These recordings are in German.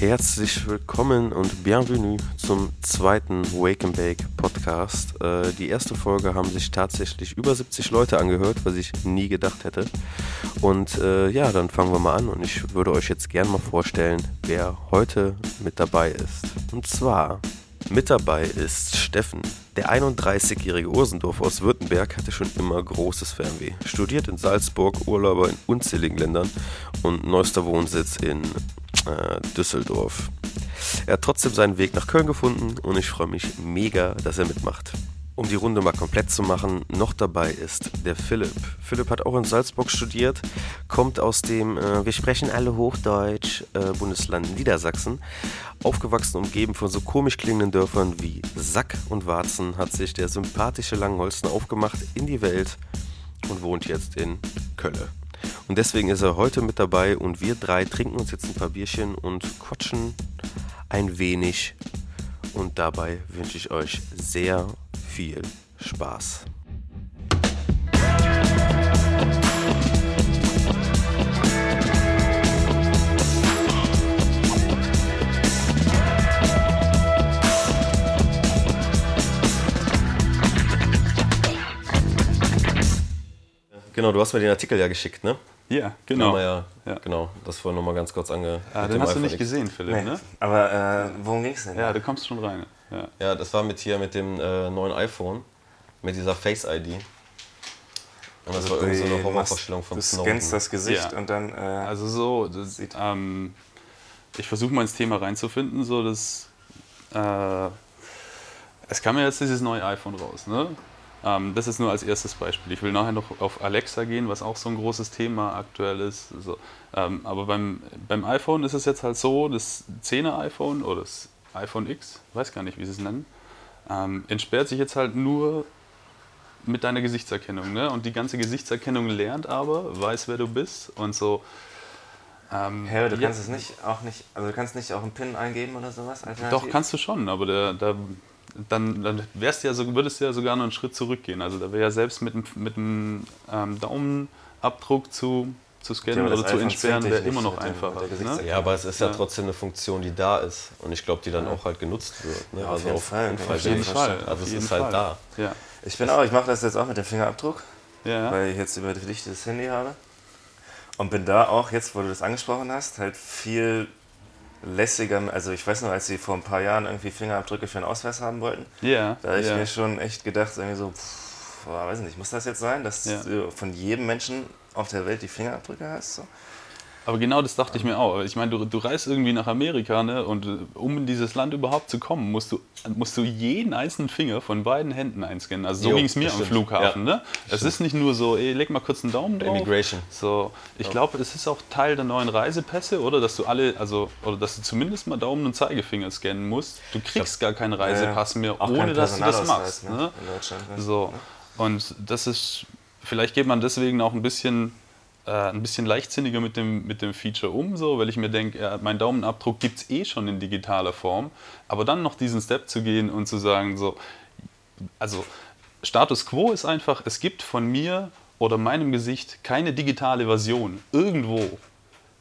Herzlich willkommen und bienvenue zum zweiten Wake and Bake Podcast. Äh, die erste Folge haben sich tatsächlich über 70 Leute angehört, was ich nie gedacht hätte. Und äh, ja, dann fangen wir mal an und ich würde euch jetzt gerne mal vorstellen, wer heute mit dabei ist. Und zwar mit dabei ist Steffen. Der 31-jährige Ursendorf aus Württemberg hatte schon immer großes Fernweh. Studiert in Salzburg, Urlauber in unzähligen Ländern und neuester Wohnsitz in äh, Düsseldorf. Er hat trotzdem seinen Weg nach Köln gefunden und ich freue mich mega, dass er mitmacht. Um die Runde mal komplett zu machen, noch dabei ist der Philipp. Philipp hat auch in Salzburg studiert, kommt aus dem, äh, wir sprechen alle Hochdeutsch, äh, Bundesland Niedersachsen. Aufgewachsen, umgeben von so komisch klingenden Dörfern wie Sack und Warzen, hat sich der sympathische Langholzen aufgemacht in die Welt und wohnt jetzt in Kölle. Und deswegen ist er heute mit dabei und wir drei trinken uns jetzt ein paar Bierchen und quatschen ein wenig. Und dabei wünsche ich euch sehr viel Spaß. Genau, du hast mir den Artikel ja geschickt, ne? Ja, genau. Ja, ja, Genau, das wollen wir nochmal ganz kurz ange. Ah, den hast du nicht gesehen, Philipp, nee. ne? Aber äh, worum ging es denn? Ja, du kommst schon rein. Ja, ja das war mit hier mit dem äh, neuen iPhone, mit dieser Face-ID. Und das also war irgendwie so eine Horrorvorstellung von Du scannst das Gesicht ja. und dann. Äh, also so, das, ähm, ich versuche mal ins Thema reinzufinden, so dass. Äh, es kam ja jetzt dieses neue iPhone raus, ne? Ähm, das ist nur als erstes Beispiel. Ich will nachher noch auf Alexa gehen, was auch so ein großes Thema aktuell ist. So, ähm, aber beim, beim iPhone ist es jetzt halt so, das 10er iPhone oder das iPhone X, weiß gar nicht, wie sie es nennen, ähm, entsperrt sich jetzt halt nur mit deiner Gesichtserkennung. Ne? Und die ganze Gesichtserkennung lernt aber, weiß, wer du bist und so. Ähm, ja, du kannst es nicht auch nicht, also du kannst nicht auch einen PIN eingeben oder sowas? Doch, kannst du schon, aber der, der dann, dann wärst du ja so, würdest du ja sogar noch einen Schritt zurückgehen. Also da wäre ja selbst mit, mit einem ähm, Daumenabdruck zu, zu scannen ja, oder zu entsperren, wäre immer noch einfacher. Ne? Ja, aber es ist ja, ja, trotzdem eine Funktion, die da ist und ich glaube, die dann ja. auch halt genutzt wird. Ne? also auf jeden auf Fall. Auf jeden Fall. Also es ist halt da. Ja. Ich bin auch, ich mache das jetzt auch mit dem Fingerabdruck, weil ich jetzt über dich das Handy habe. Und bin da auch, jetzt wo du das angesprochen hast, halt viel lässiger, also ich weiß noch, als sie vor ein paar Jahren irgendwie Fingerabdrücke für einen Ausweis haben wollten, yeah, da habe ich yeah. mir schon echt gedacht, irgendwie so, pff, weiß nicht, muss das jetzt sein, dass yeah. du von jedem Menschen auf der Welt die Fingerabdrücke hast? So? Aber genau das dachte ich mir auch. Ich meine, du, du reist irgendwie nach Amerika ne? und äh, um in dieses Land überhaupt zu kommen, musst du, musst du jeden einzelnen Finger von beiden Händen einscannen. Also so ging es mir am Flughafen. Ja, ne? Es ist nicht nur so, ey, leg mal kurz einen Daumen drauf. Immigration. So, ich ja. glaube, es ist auch Teil der neuen Reisepässe, oder? Dass du alle, also, oder dass du zumindest mal Daumen und Zeigefinger scannen musst. Du kriegst gar keinen Reisepass mehr, ohne dass du das machst. Ne? ne? Ne? So. Und das ist, vielleicht geht man deswegen auch ein bisschen äh, ein bisschen leichtsinniger mit dem, mit dem Feature um, so, weil ich mir denke, ja, mein Daumenabdruck gibt es eh schon in digitaler Form, aber dann noch diesen Step zu gehen und zu sagen, so, also Status quo ist einfach, es gibt von mir oder meinem Gesicht keine digitale Version irgendwo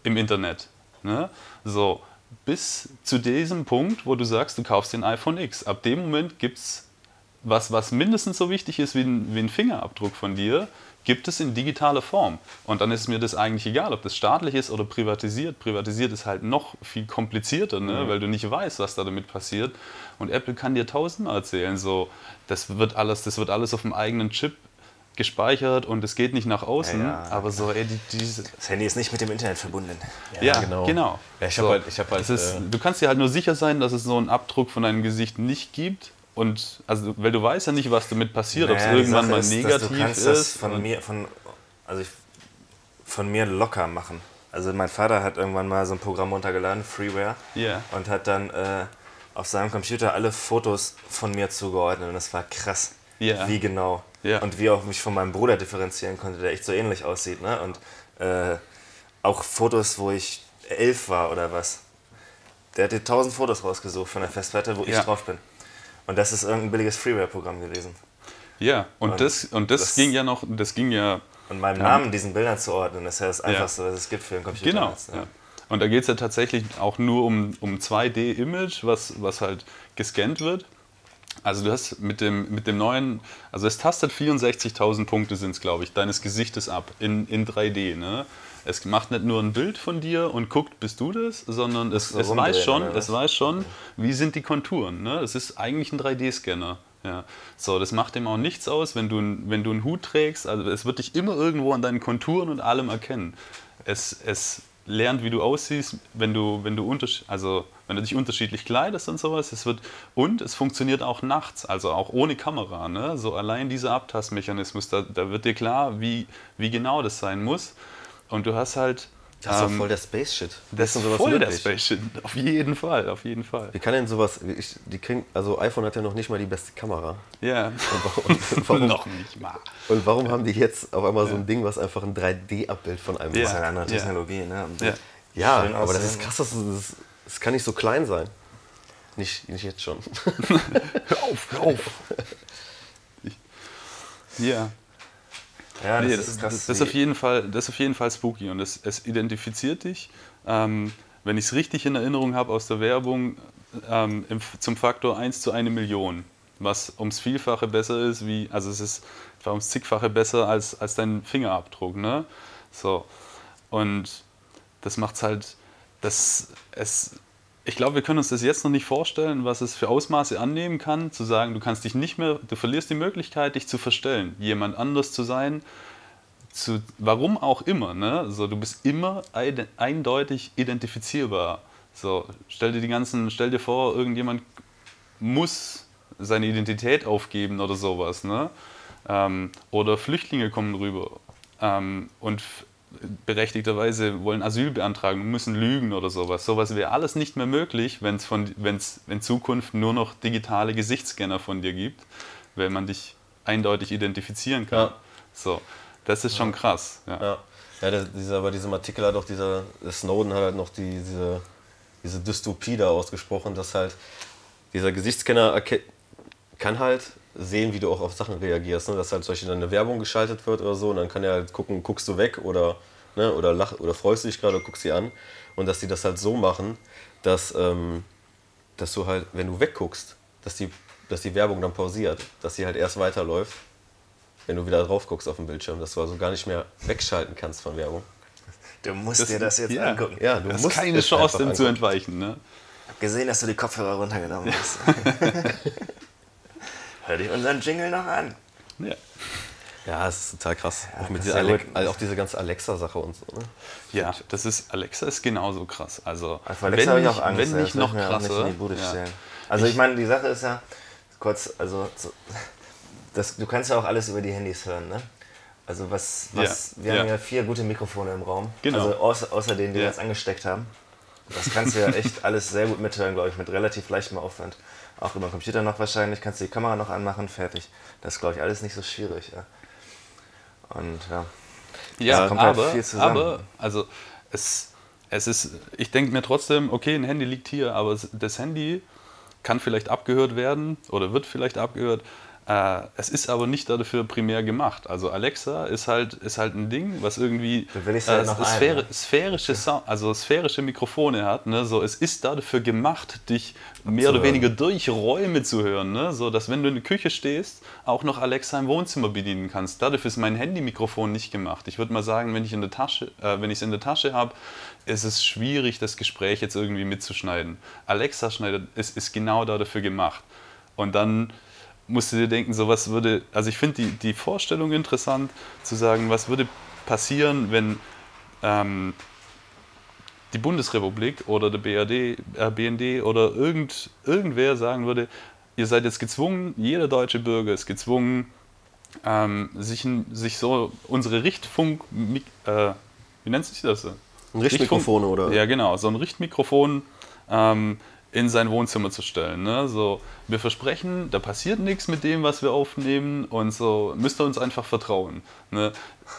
im Internet. Ne? So, bis zu diesem Punkt, wo du sagst, du kaufst den iPhone X. Ab dem Moment gibt es was, was mindestens so wichtig ist wie ein, wie ein Fingerabdruck von dir, gibt es in digitaler Form. Und dann ist mir das eigentlich egal, ob das staatlich ist oder privatisiert. Privatisiert ist halt noch viel komplizierter, ne? Mhm. weil du nicht weißt, was da damit passiert. Und Apple kann dir tausendmal erzählen, so, das wird alles, das wird alles auf dem eigenen Chip gespeichert und es geht nicht nach außen. Ja, ja. Aber so, ey, die, diese das Handy ist nicht mit dem Internet verbunden. Ja, ja genau. genau. ich so, halt, ich hab halt, ist, äh, du kannst dir halt nur sicher sein, dass es so einen Abdruck von deinem Gesicht nicht gibt und also, weil du weißt ja nicht, was damit passiert, naja, ob es irgendwann mal ist, negativ du kannst ist. Das von mir, von, also ich, von mir locker machen. Also mein Vater hat irgendwann mal so ein Programm runtergeladen, Freeware, yeah. und hat dann äh, auf seinem Computer alle Fotos von mir zugeordnet. Und das war krass, yeah. wie genau. Yeah. Und wie auch mich von meinem Bruder differenzieren konnte, der echt so ähnlich aussieht. Ne? Und äh, auch Fotos, wo ich elf war oder was. Der hat dir tausend Fotos rausgesucht von der Festplatte, wo ich drauf bin. Und das ist irgendein billiges Freeware-Programm gewesen. Ja, und, und, das, und das, das, ging ja noch, das ging ja. Und meinem Namen diesen Bildern zu ordnen, ist ja das Einfachste, ja. was es gibt für einen Computer. Genau. Ja. Und da geht es ja tatsächlich auch nur um, um 2D-Image, was, was halt gescannt wird. Also du hast mit dem, mit dem neuen, also es tastet 64.000 Punkte sind es, glaube ich, deines Gesichtes ab in, in 3D. Ne? Es macht nicht nur ein Bild von dir und guckt, bist du das, sondern es, es weiß schon, es weiß schon, wie sind die Konturen. Ne? Es ist eigentlich ein 3D-Scanner. Ja. So, das macht dem auch nichts aus, wenn du, wenn du einen Hut trägst. Also es wird dich immer irgendwo an deinen Konturen und allem erkennen. Es, es lernt, wie du aussiehst, wenn du, wenn du, also, wenn du dich unterschiedlich kleidest und sowas. Es wird, und es funktioniert auch nachts, also auch ohne Kamera. Ne? So allein dieser Abtastmechanismus, da, da wird dir klar, wie, wie genau das sein muss. Und du hast halt das ist doch ähm, voll der Space-Shit. Das ist voll möglich? der Space-Shit, auf jeden Fall, auf jeden Fall. Wie kann denn sowas, ich, die kriegen, also iPhone hat ja noch nicht mal die beste Kamera. Ja. Und warum, noch nicht mal. Und warum haben die jetzt auf einmal so ein Ding, was einfach ein 3D-Abbild von einem ja. Das ist eine andere Technologie, ne? Ja, ja aber das ist krass, das, das, das kann nicht so klein sein. Nicht, nicht jetzt schon. hör auf, hör auf. Ja. Ja, das, nee, das, ist, krass, das, ist auf jeden Fall, das ist auf jeden Fall spooky und es, es identifiziert dich. Ähm, wenn ich es richtig in Erinnerung habe aus der Werbung, ähm, im, zum Faktor 1 zu 1 Million, was ums Vielfache besser ist, wie, also es ist ums zigfache besser als, als dein Fingerabdruck. Ne? So. Und das macht es halt, das, es, ich glaube, wir können uns das jetzt noch nicht vorstellen, was es für Ausmaße annehmen kann, zu sagen, du kannst dich nicht mehr, du verlierst die Möglichkeit, dich zu verstellen, jemand anders zu sein, zu, warum auch immer, ne? So, du bist immer eindeutig identifizierbar. So, stell dir die ganzen, stell dir vor, irgendjemand muss seine Identität aufgeben oder sowas, ne? Ähm, oder Flüchtlinge kommen rüber ähm, und berechtigterweise wollen Asyl beantragen und müssen lügen oder sowas. Sowas wäre alles nicht mehr möglich, wenn es in Zukunft nur noch digitale Gesichtsscanner von dir gibt, wenn man dich eindeutig identifizieren kann. Ja. So, das ist schon krass. Ja, ja. ja der, dieser, bei diesem Artikel hat auch dieser Snowden hat halt noch die, diese, diese Dystopie da ausgesprochen, dass halt dieser Gesichtsscanner kann halt sehen, wie du auch auf Sachen reagierst. Ne? Dass halt zum Beispiel eine Werbung geschaltet wird oder so und dann kann er halt gucken, guckst du weg oder, ne? oder, lach, oder freust du dich gerade oder guckst sie an. Und dass die das halt so machen, dass, ähm, dass du halt, wenn du wegguckst, dass die, dass die Werbung dann pausiert, dass sie halt erst weiterläuft, wenn du wieder drauf guckst auf dem Bildschirm, dass du also gar nicht mehr wegschalten kannst von Werbung. Du musst das, dir das jetzt ja, angucken. Ja, du hast musst keine Chance, dem zu entweichen. Ne? Ich habe gesehen, dass du die Kopfhörer runtergenommen hast. Hör dich unseren Jingle noch an. Ja. Ja, es ist total krass. Ja, auch, mit dieser Ale auch diese ganze Alexa-Sache und so. Ne? Ja, das ist, Alexa ist genauso krass. Also, also Alexa wenn, ich auch Angst, wenn nicht noch krasser. Ja. Also ich, ich meine, die Sache ist ja, kurz, also das, du kannst ja auch alles über die Handys hören, ne? Also was, was ja. wir ja. haben ja vier gute Mikrofone im Raum. Genau. Also außer, außer denen, die ja. wir jetzt angesteckt haben. Das kannst du ja echt alles sehr gut mithören, glaube ich, mit relativ leichtem Aufwand. Auch über den Computer noch wahrscheinlich, kannst du die Kamera noch anmachen, fertig. Das ist, glaube ich, alles nicht so schwierig. Ja. Und ja, ja kommt aber, halt viel zusammen. aber also es, es ist, ich denke mir trotzdem, okay, ein Handy liegt hier, aber das Handy kann vielleicht abgehört werden oder wird vielleicht abgehört, es ist aber nicht dafür primär gemacht. Also Alexa ist halt, ist halt ein Ding, was irgendwie äh, halt Sphäre, sphärische, Sound, also sphärische Mikrofone hat. Ne? So, es ist dafür gemacht, dich mehr oder weniger durch Räume zu hören. Ne? So, dass wenn du in der Küche stehst, auch noch Alexa im Wohnzimmer bedienen kannst. Dafür ist mein Handy-Mikrofon nicht gemacht. Ich würde mal sagen, wenn ich in der Tasche, äh, wenn ich es in der Tasche habe, ist es schwierig, das Gespräch jetzt irgendwie mitzuschneiden. Alexa schneidet, ist, ist genau dafür gemacht. Und dann musst du dir denken, so was würde, also ich finde die, die Vorstellung interessant, zu sagen, was würde passieren, wenn ähm, die Bundesrepublik oder der BRD, äh, BND oder irgend, irgendwer sagen würde, ihr seid jetzt gezwungen, jeder deutsche Bürger ist gezwungen, ähm, sich, sich so unsere Richtfunk, äh, wie nennt sich das? Ein Richtmikrofon, oder? Ja, genau, so ein Richtmikrofon ähm, in sein Wohnzimmer zu stellen. Ne? So, wir versprechen, da passiert nichts mit dem, was wir aufnehmen und so müsst ihr uns einfach vertrauen. Ne?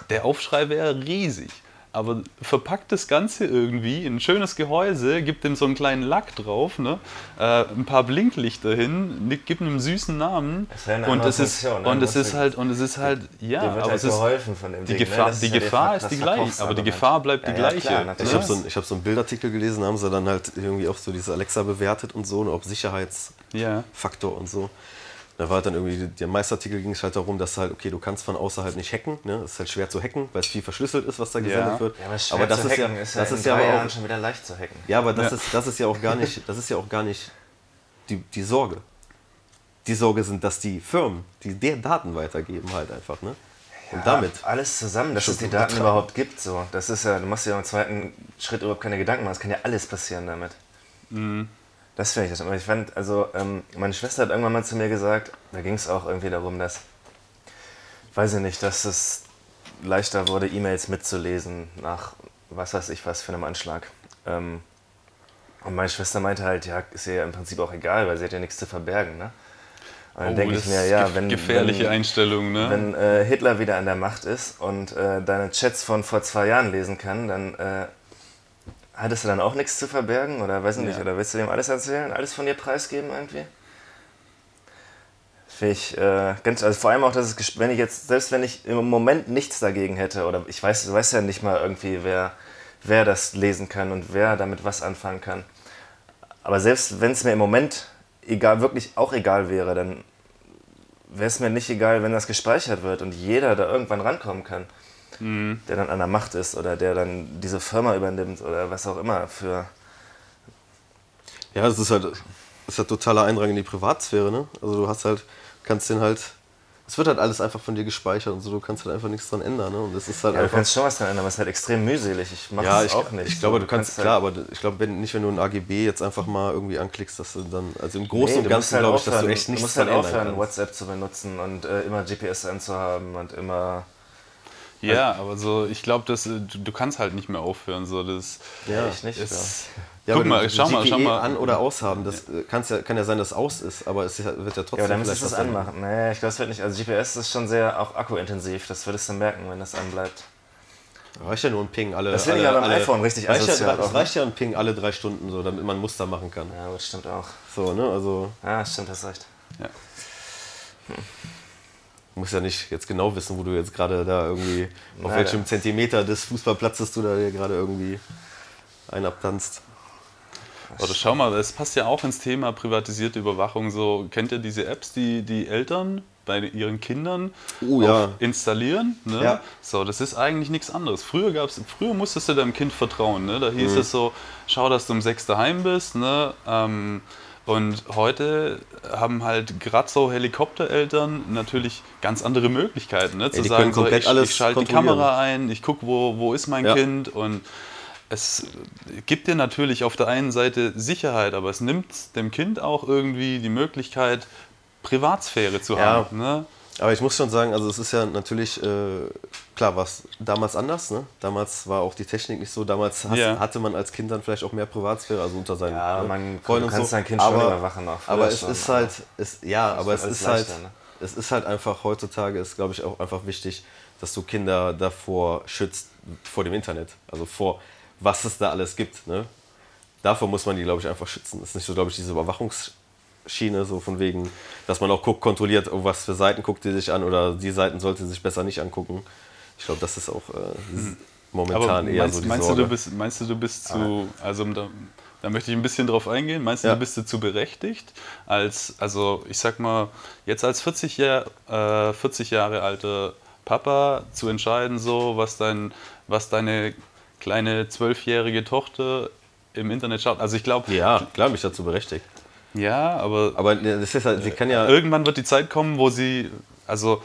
Der Aufschrei wäre riesig. Aber verpackt das Ganze irgendwie in ein schönes Gehäuse, gibt dem so einen kleinen Lack drauf, ne? Äh, ein paar Blinklichter hin, gibt einem süßen Namen und es ist ne? und es ist halt und es ist halt ja, aber halt es ist die Ding, Gefahr, ne? die Gefahr ist die gleiche, aber die Gefahr bleibt die ja, gleiche. Ja, klar, ich habe so, hab so einen Bildartikel gelesen, haben sie dann halt irgendwie auch so diese Alexa bewertet und so, ob Sicherheitsfaktor und so. Da war dann irgendwie, der Meisterartikel ging es halt darum, dass halt, okay, du kannst von außerhalb nicht hacken. Ne? Es ist halt schwer zu hacken, weil es viel verschlüsselt ist, was da gesendet ja. wird. Ja, aber, aber das ist ja, ist ja, das ist ja aber auch, schon wieder leicht zu hacken. Ja, aber das, ja. Ist, das ist ja auch gar nicht, das ist ja auch gar nicht die, die Sorge. Die Sorge sind, dass die Firmen, die der Daten weitergeben, halt einfach, ne? Und damit. Alles zusammen, dass es die Daten überhaupt gibt. So. Das ist ja, du machst ja im zweiten Schritt überhaupt keine Gedanken machen. Es kann ja alles passieren damit. Mhm. Das finde ich das. Ich fand, also ähm, meine Schwester hat irgendwann mal zu mir gesagt, da ging es auch irgendwie darum, dass, weiß ich nicht, dass es leichter wurde, E-Mails mitzulesen nach was weiß ich was für einem Anschlag. Ähm, und meine Schwester meinte halt, ja, ist ihr ja im Prinzip auch egal, weil sie hat ja nichts zu verbergen, ne? Und dann oh, denke ich mir, ja, wenn. Gefährliche wenn, Einstellung, ne? Wenn äh, Hitler wieder an der Macht ist und äh, deine Chats von vor zwei Jahren lesen kann, dann äh, Hattest du dann auch nichts zu verbergen oder weiß ich nicht, oder willst du dem alles erzählen, alles von dir preisgeben irgendwie? Finde ich äh, ganz, also vor allem auch, dass es, wenn ich jetzt, selbst wenn ich im Moment nichts dagegen hätte, oder ich weiß, du weißt ja nicht mal irgendwie, wer, wer das lesen kann und wer damit was anfangen kann. Aber selbst wenn es mir im Moment egal, wirklich auch egal wäre, dann wäre es mir nicht egal, wenn das gespeichert wird und jeder da irgendwann rankommen kann mhm. der dann an der Macht ist oder der dann diese Firma übernimmt oder was auch immer für. Ja, es ist halt, es ist halt totaler Eindrang in die Privatsphäre, ne? Also du hast halt, kannst den halt es wird halt alles einfach von dir gespeichert und so, du kannst halt einfach nichts dran ändern. Ne? Und das ist halt ja, du kannst schon was dran ändern, aber es ist halt extrem mühselig. Ich mache ja, das auch nicht. Ich glaube, du kannst, kannst klar, halt aber ich glaube nicht, wenn du ein AGB jetzt einfach mal irgendwie anklickst, dass du dann, also im Großen nee, und Ganzen halt glaube ich, dass du echt nichts Du musst halt aufhören, WhatsApp zu benutzen und äh, immer GPS anzuhaben und immer ja, aber so, ich glaube, du, du kannst halt nicht mehr aufhören. So, das ja, ich nicht. Ist, ja. Guck mal, schau mal, schau mal. an oder aushaben, das ja. ja. kann ja sein, dass es aus ist, aber es wird ja trotzdem. Ja, dann müsstest du es anmachen. Nee, ich glaube, es wird nicht. Also GPS ist schon sehr auch akkuintensiv, das würdest du merken, wenn das anbleibt. Reicht ja nur ein Ping alle. Das finde ich ja beim iPhone richtig reicht ja, Es reicht ja ein Ping alle drei Stunden, so, damit man ein Muster machen kann. Ja, das stimmt auch. So, ne? Also. Ja, stimmt, hast recht. Ja. Hm. Du musst ja nicht jetzt genau wissen, wo du jetzt gerade da irgendwie, auf Nein, welchem Zentimeter des Fußballplatzes du da gerade irgendwie einabtanzt. Oder schau mal, es passt ja auch ins Thema privatisierte Überwachung. So, kennt ihr diese Apps, die die Eltern bei ihren Kindern oh, ja. installieren? Ne? Ja. So, das ist eigentlich nichts anderes. Früher, gab's, früher musstest du deinem Kind vertrauen. Ne? Da hieß mhm. es so, schau, dass du um sechs daheim bist. Ne? Ähm, und heute haben halt gerade so Helikoptereltern natürlich ganz andere Möglichkeiten, ne? zu ja, sagen, so, ich, ich schalte die Kamera ein, ich gucke, wo, wo ist mein ja. Kind und es gibt dir natürlich auf der einen Seite Sicherheit, aber es nimmt dem Kind auch irgendwie die Möglichkeit, Privatsphäre zu ja. haben. Ne? Aber ich muss schon sagen, also es ist ja natürlich, äh, klar, war es damals anders. Ne? Damals war auch die Technik nicht so. Damals hast, yeah. hatte man als Kind dann vielleicht auch mehr Privatsphäre, also unter seinen ja, man, Freunden du kannst so. dein Kind aber, schon überwachen. Auch aber es ist halt, es, ja, aber es ist halt, ne? es ist halt einfach heutzutage ist, glaube ich, auch einfach wichtig, dass du Kinder davor schützt vor dem Internet, also vor was es da alles gibt. Ne? Davor muss man die, glaube ich, einfach schützen. Das ist nicht so, glaube ich, diese Überwachungs Schiene, so von wegen, dass man auch guckt, kontrolliert, oh, was für Seiten guckt die sich an oder die Seiten sollte sich besser nicht angucken. Ich glaube, das ist auch äh, mhm. momentan Aber eher meinst, so die meinst Sorge. Du, du bist, meinst du, du bist zu, also da, da, möchte ich ein bisschen drauf eingehen, meinst du, ja. du bist zu berechtigt, als, also ich sag mal, jetzt als 40, Jahr, äh, 40 Jahre alter Papa zu entscheiden, so, was, dein, was deine kleine zwölfjährige Tochter im Internet schaut. Also ich glaube. Ja, klar, mich dazu berechtigt. Ja, aber. Aber das ist halt, sie kann ja. Irgendwann wird die Zeit kommen, wo sie. Also,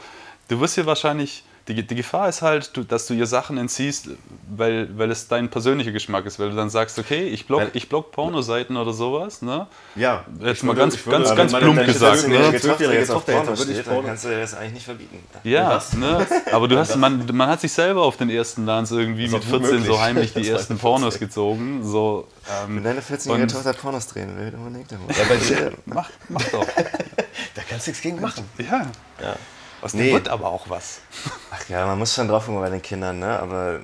du wirst hier wahrscheinlich die, die Gefahr ist halt, du, dass du ihr Sachen entziehst, weil, weil es dein persönlicher Geschmack ist, weil du dann sagst, okay, ich block, ich block Pornoseiten oder sowas, ne? Ja. Jetzt mal ganz, würde, ganz, ganz plump gesagt, ne? Zwölfjährige Tochter Porno steht, dann kannst du dir das eigentlich nicht verbieten. Ja, ne? Aber du hast, man, man hat sich selber auf den ersten Dance irgendwie mit 14 möglich. so heimlich die ersten Pornos gezogen, so. Ähm, Wenn deine 14-jährige Tochter Pornos drehen will, überleg dir mal. Ja, bei dir, mach, mach doch. da kannst du nichts gegen machen. Ja. Ja. Aus dem nee. wird aber auch was. Ach ja, man muss schon drauf gucken bei den Kindern, ne? Aber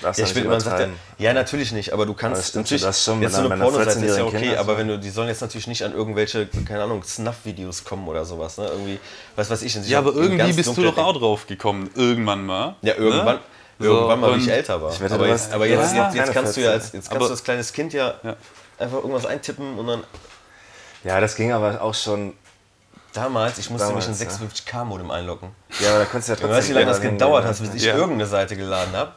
darfst ja, ich will, man sagt ja, ja, natürlich nicht, aber du kannst aber stimmt, natürlich, das schon jetzt so eine Pornoseite ist ja okay, Kinder, aber wenn du, die sollen jetzt natürlich nicht an irgendwelche, keine Ahnung, Snuff-Videos kommen oder sowas, ne? Irgendwie, was weiß ich. Ja, aber irgendwie bist du doch auch drauf gekommen, irgendwann mal. Ja, irgendwann. Ne? Irgendwann mal, wie ich älter war. Ich wette, aber, jetzt, aber jetzt, ja, jetzt, jetzt, kannst du ja als, jetzt kannst du als kleines Kind ja, ja, einfach irgendwas eintippen und dann. Ja, das ging aber auch schon. Damals, ich musste Damals, mich in 56K-Modem einloggen. Ja, aber da konntest du ja trotzdem. Weißt du, wie lange das gedauert hat, bis ich ja. irgendeine Seite geladen habe?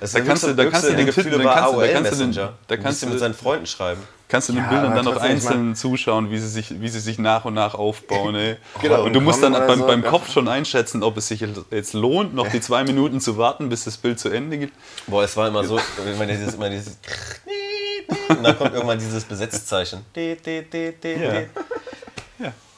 da kannst du, da kannst du den Gefühle war AOL da kannst Messenger. Da kannst du mit seinen Freunden schreiben. Kannst du den ja, Bildern dann auch einzeln zuschauen, wie sie, sich, wie sie sich nach und nach aufbauen. Ey. genau. Und du musst dann beim, so, beim Kopf schon einschätzen, ob es sich jetzt lohnt, noch die zwei Minuten zu warten, bis das Bild zu Ende geht. Boah, es war immer so, immer dieses, immer dieses und dann kommt irgendwann dieses Besetzzeichen. Ja.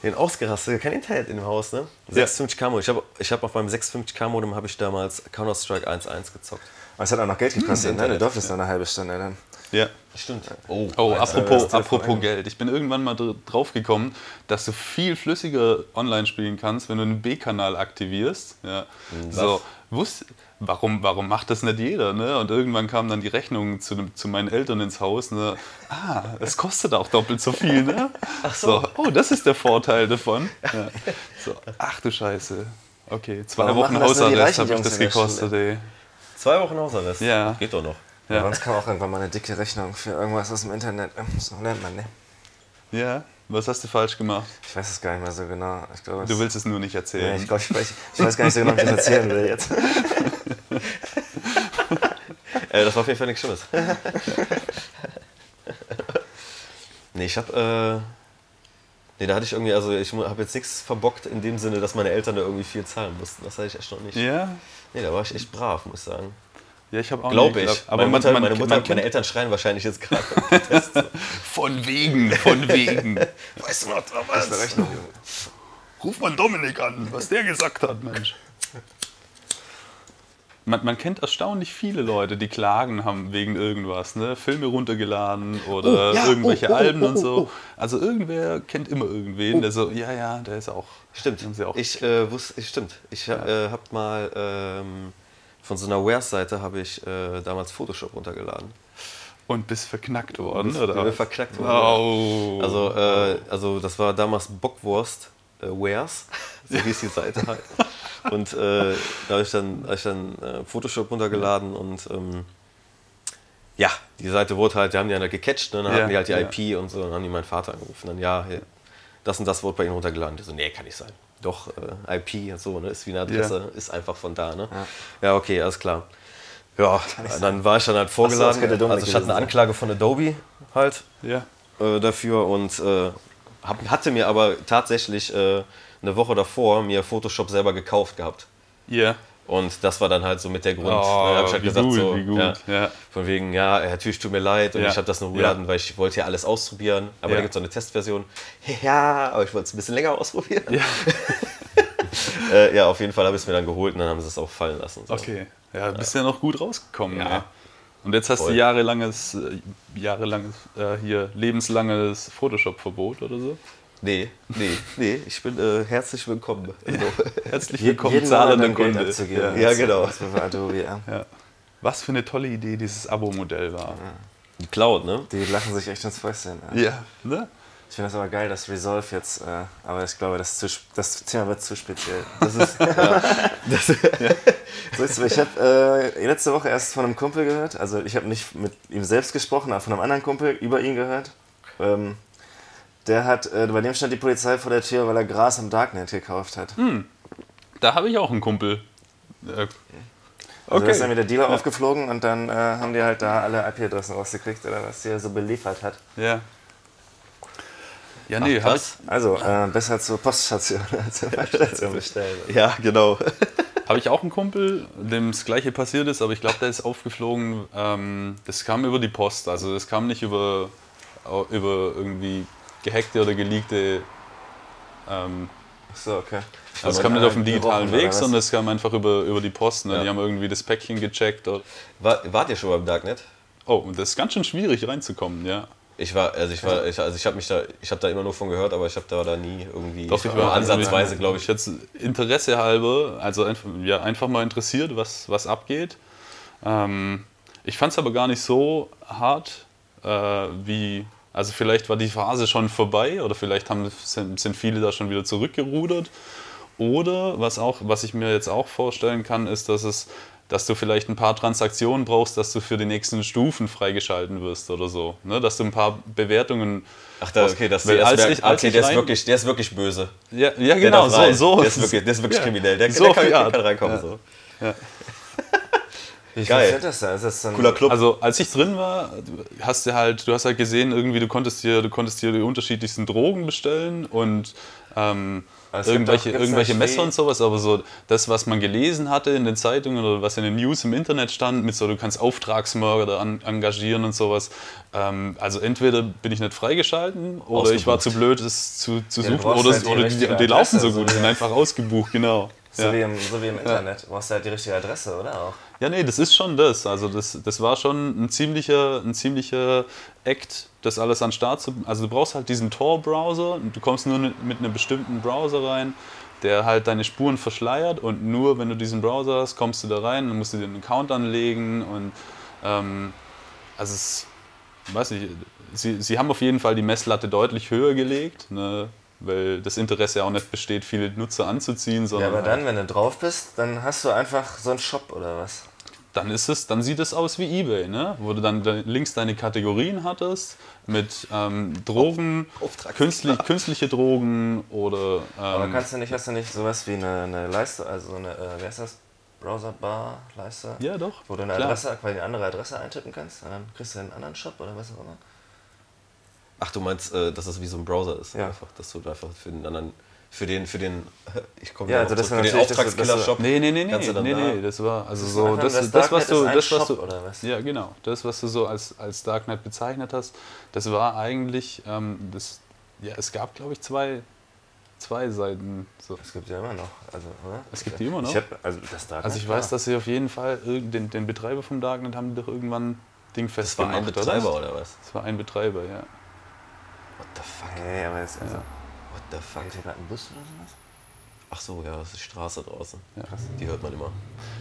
Den ausgerastet, kein Internet in dem Haus, ne? 56K Modem. Ich habe ich hab auf meinem 56K Modem habe ich damals Counter-Strike 1.1 gezockt. Aber es hat auch noch Geld gekostet, hm, ne? Du durftest ja. noch eine halbe Stunde dann. Ja. Stimmt. Oh, oh apropos, apropos Geld. Ich bin irgendwann mal drauf gekommen, dass du viel flüssiger online spielen kannst, wenn du einen B-Kanal aktivierst. Ja. Mhm. So, wusst, warum, warum macht das nicht jeder? Ne? Und irgendwann kam dann die Rechnung zu, zu meinen Eltern ins Haus. Ne? Ah, es kostet auch doppelt so viel. Ne? Ach so. so. Oh, das ist der Vorteil davon. Ja. So. Ach du Scheiße. Okay, zwei warum Wochen Hausarrest habe ich das gekostet, ey. Zwei Wochen Hausarrest? Ja. Geht doch noch. Ja. Sonst kam auch irgendwann mal eine dicke Rechnung für irgendwas aus dem Internet. So lernt man, ne? Ja. Was hast du falsch gemacht? Ich weiß es gar nicht mehr so genau. Glaub, du willst es nur nicht erzählen. Nee, ich, glaub, ich, ich, ich, weiß gar nicht so genau, wie ich das erzählen will jetzt. äh, das war auf jeden Fall nichts Schlimmes. nee, ich hab. Äh, nee, da hatte ich irgendwie, also ich habe jetzt nichts verbockt in dem Sinne, dass meine Eltern da irgendwie viel zahlen mussten. Das hatte ich echt noch nicht. Ja? Nee, da war ich echt brav, muss ich sagen. Ja, ich habe auch Glaube ich. Aber meine Mutter, man, meine, Mutter, meine Eltern schreien wahrscheinlich jetzt gerade. von wegen, von wegen. weißt du noch damals? Rechnung, Ruf mal Dominik an, was der gesagt hat, Mensch. Man, man, kennt erstaunlich viele Leute, die Klagen haben wegen irgendwas, ne? Filme runtergeladen oder oh, ja, irgendwelche oh, oh, Alben und so. Oh, oh. Also irgendwer kennt immer irgendwen, der so, ja, ja, der ist auch. Stimmt. Auch ich äh, wusste, stimmt. Ich ja. äh, habe mal ähm, von so einer Wares-Seite habe ich äh, damals Photoshop runtergeladen. Und bist verknackt worden, bist, oder? Bin verknackt worden. Oh. Also, äh, also das war damals Bockwurst äh, Wares, so hieß die Seite halt. Und äh, da habe ich dann, hab ich dann äh, Photoshop runtergeladen und ähm, ja, die Seite wurde halt, die haben die dann gecatcht, ne? dann ja, hatten die halt die ja. IP und so, dann haben die meinen Vater angerufen. Dann, ja, das und das wurde bei ihnen runtergeladen. Die so, nee, kann nicht sein doch äh, IP, so, ne, ist wie eine Adresse, ja. ist einfach von da, ne? Ja, okay, alles klar. Ja, dann war ich dann halt vorgeladen. So, also ich hatte eine Anklage von Adobe halt ja. äh, dafür und äh, hab, hatte mir aber tatsächlich äh, eine Woche davor mir Photoshop selber gekauft gehabt. Ja. Und das war dann halt so mit der Grund. Oh, da habe ich halt gesagt, gut, so, ja, ja. von wegen, ja, natürlich tut mir leid und ja. ich habe das nur geladen, weil ich wollte ja alles ausprobieren. Aber da gibt es so eine Testversion. Ja, aber ich wollte es ein bisschen länger ausprobieren. Ja, äh, ja auf jeden Fall habe ich es mir dann geholt und dann haben sie es auch fallen lassen. So. Okay, ja, bist ja noch gut rausgekommen. Ja. Und jetzt hast Voll. du jahrelanges, äh, jahrelanges äh, hier lebenslanges Photoshop-Verbot oder so? Nee, nee, nee, ich bin äh, herzlich willkommen. Also, herzlich willkommen, jeden zahlende Kunde. Ja, ja genau. Ja. ja. Was für eine tolle Idee dieses Abo-Modell war. Die Cloud, ne? Die lachen sich echt ins Fäustchen. Ja, ne? Ich finde das aber geil, dass Resolve jetzt, äh, aber ich glaube, das, zu, das, Thema wird zu speziell. Das ist, ja, das, ja. So ist, ich habe äh, letzte Woche erst von einem Kumpel gehört, also ich habe nicht mit ihm selbst gesprochen, aber von einem anderen Kumpel über ihn gehört. Ähm, der hat, äh, bei dem stand die Polizei vor der Tür, weil er Gras im Darknet gekauft hat. Hm. Da habe ich auch einen Kumpel. Äh, also okay. ist dann mit der Dealer ja. aufgeflogen und dann äh, haben die halt da alle IP-Adressen rausgekriegt oder was der so beliefert hat. Ja. Ja, nee, Ach, was? Also, äh, besser zur Poststation als zur Poststation bestellen. Ja, genau. habe ich auch einen Kumpel, dem das Gleiche passiert ist, aber ich glaube, der ist aufgeflogen. Ähm, das kam über die Post, also das kam nicht über, über irgendwie gehackte oder geleakte. Ähm, so, okay. Also es kam nicht auf dem digitalen Weg, sondern es kam einfach über, über die Post. Ne? Ja. Die haben irgendwie das Päckchen gecheckt. War, wart ihr schon beim Darknet? Oh, und das ist ganz schön schwierig reinzukommen, ja. Ich war, also ich war, ich, also ich habe mich da, ich habe da immer nur von gehört, aber ich habe da, da nie irgendwie Doch, ich war ansatzweise, glaube ich. Jetzt Interesse halber, also einfach, ja, einfach mal interessiert, was, was abgeht. Ähm, ich fand es aber gar nicht so hart, äh, wie, also vielleicht war die Phase schon vorbei oder vielleicht haben, sind, sind viele da schon wieder zurückgerudert. Oder was, auch, was ich mir jetzt auch vorstellen kann, ist, dass es dass du vielleicht ein paar Transaktionen brauchst, dass du für die nächsten Stufen freigeschalten wirst oder so. Ne? Dass du ein paar Bewertungen. Ach, da, okay, das ist, als ich, als okay, der, ist wirklich, der ist wirklich böse. Ja, ja genau, so, so. Der ist wirklich, der ist wirklich ja. kriminell. Der, so der kann, kann, kann reinkommen. Ja. So. Wie Geil. Das denn? Ist das Cooler Club. Also als ich drin war, hast du halt, du hast halt gesehen, irgendwie du konntest dir, du konntest dir die unterschiedlichsten Drogen bestellen und ähm, also irgendwelche, irgendwelche Messer und sowas, aber so das, was man gelesen hatte in den Zeitungen oder was in den News im Internet stand, mit so, du kannst Auftragsmörder an, engagieren und sowas. Ähm, also entweder bin ich nicht freigeschalten oder ich war zu blöd, es zu, zu ja, suchen oder, halt oder die, die, laufen so gut, die sind einfach ausgebucht, genau. So, ja. wie im, so wie im Internet. Du brauchst halt die richtige Adresse, oder auch? Ja, nee, das ist schon das. Also das, das war schon ein ziemlicher, ein ziemlicher Act, das alles an Start zu... Also du brauchst halt diesen Tor-Browser und du kommst nur mit einem bestimmten Browser rein, der halt deine Spuren verschleiert und nur wenn du diesen Browser hast, kommst du da rein, dann musst du dir einen Account anlegen und ähm, also es, weiß nicht, sie, sie haben auf jeden Fall die Messlatte deutlich höher gelegt. Ne? weil das Interesse auch nicht besteht, viele Nutzer anzuziehen. Sondern ja, aber dann, wenn du drauf bist, dann hast du einfach so einen Shop oder was? Dann ist es, dann sieht es aus wie eBay, ne? Wo du dann links deine Kategorien hattest mit ähm, Drogen, künstlich, künstliche Drogen oder. Ähm, aber kannst du nicht, hast du nicht sowas wie eine, eine Leiste, also eine, äh, wie heißt das? Browser-Bar-Leiste? Ja, doch. Wo du eine klar. Adresse, quasi eine andere Adresse eintippen kannst und dann kriegst du einen anderen Shop oder was auch immer. Ach, du meinst, äh, dass das wie so ein Browser ist? Ja. Einfach, dass du einfach für den anderen für den, für den, ich komme ja, also das für den Auftragskiller-Shop. Nee, nee, nee, nee, nee, nee, das war, also das so, das, das, das was du, das, was du, oder was? ja, genau, das, was du so als, als Darknet bezeichnet hast, das war eigentlich, ähm, das, ja, es gab, glaube ich, zwei, zwei Seiten. So. Es gibt ja immer noch, also, oder? Es gibt die immer noch? Ich hab, also, das Darknet, also ich weiß, dass sie auf jeden Fall, den, den Betreiber vom Darknet haben doch irgendwann Ding festgemacht. Das war ein Betreiber, oder, oder was? Das war ein Betreiber, ja. What the fuck? Hey, aber jetzt, also, ja. What the fuck? Ist hier gerade ein Bus oder sowas? Ach so, ja, das ist die Straße draußen. Ja. Die hört man immer.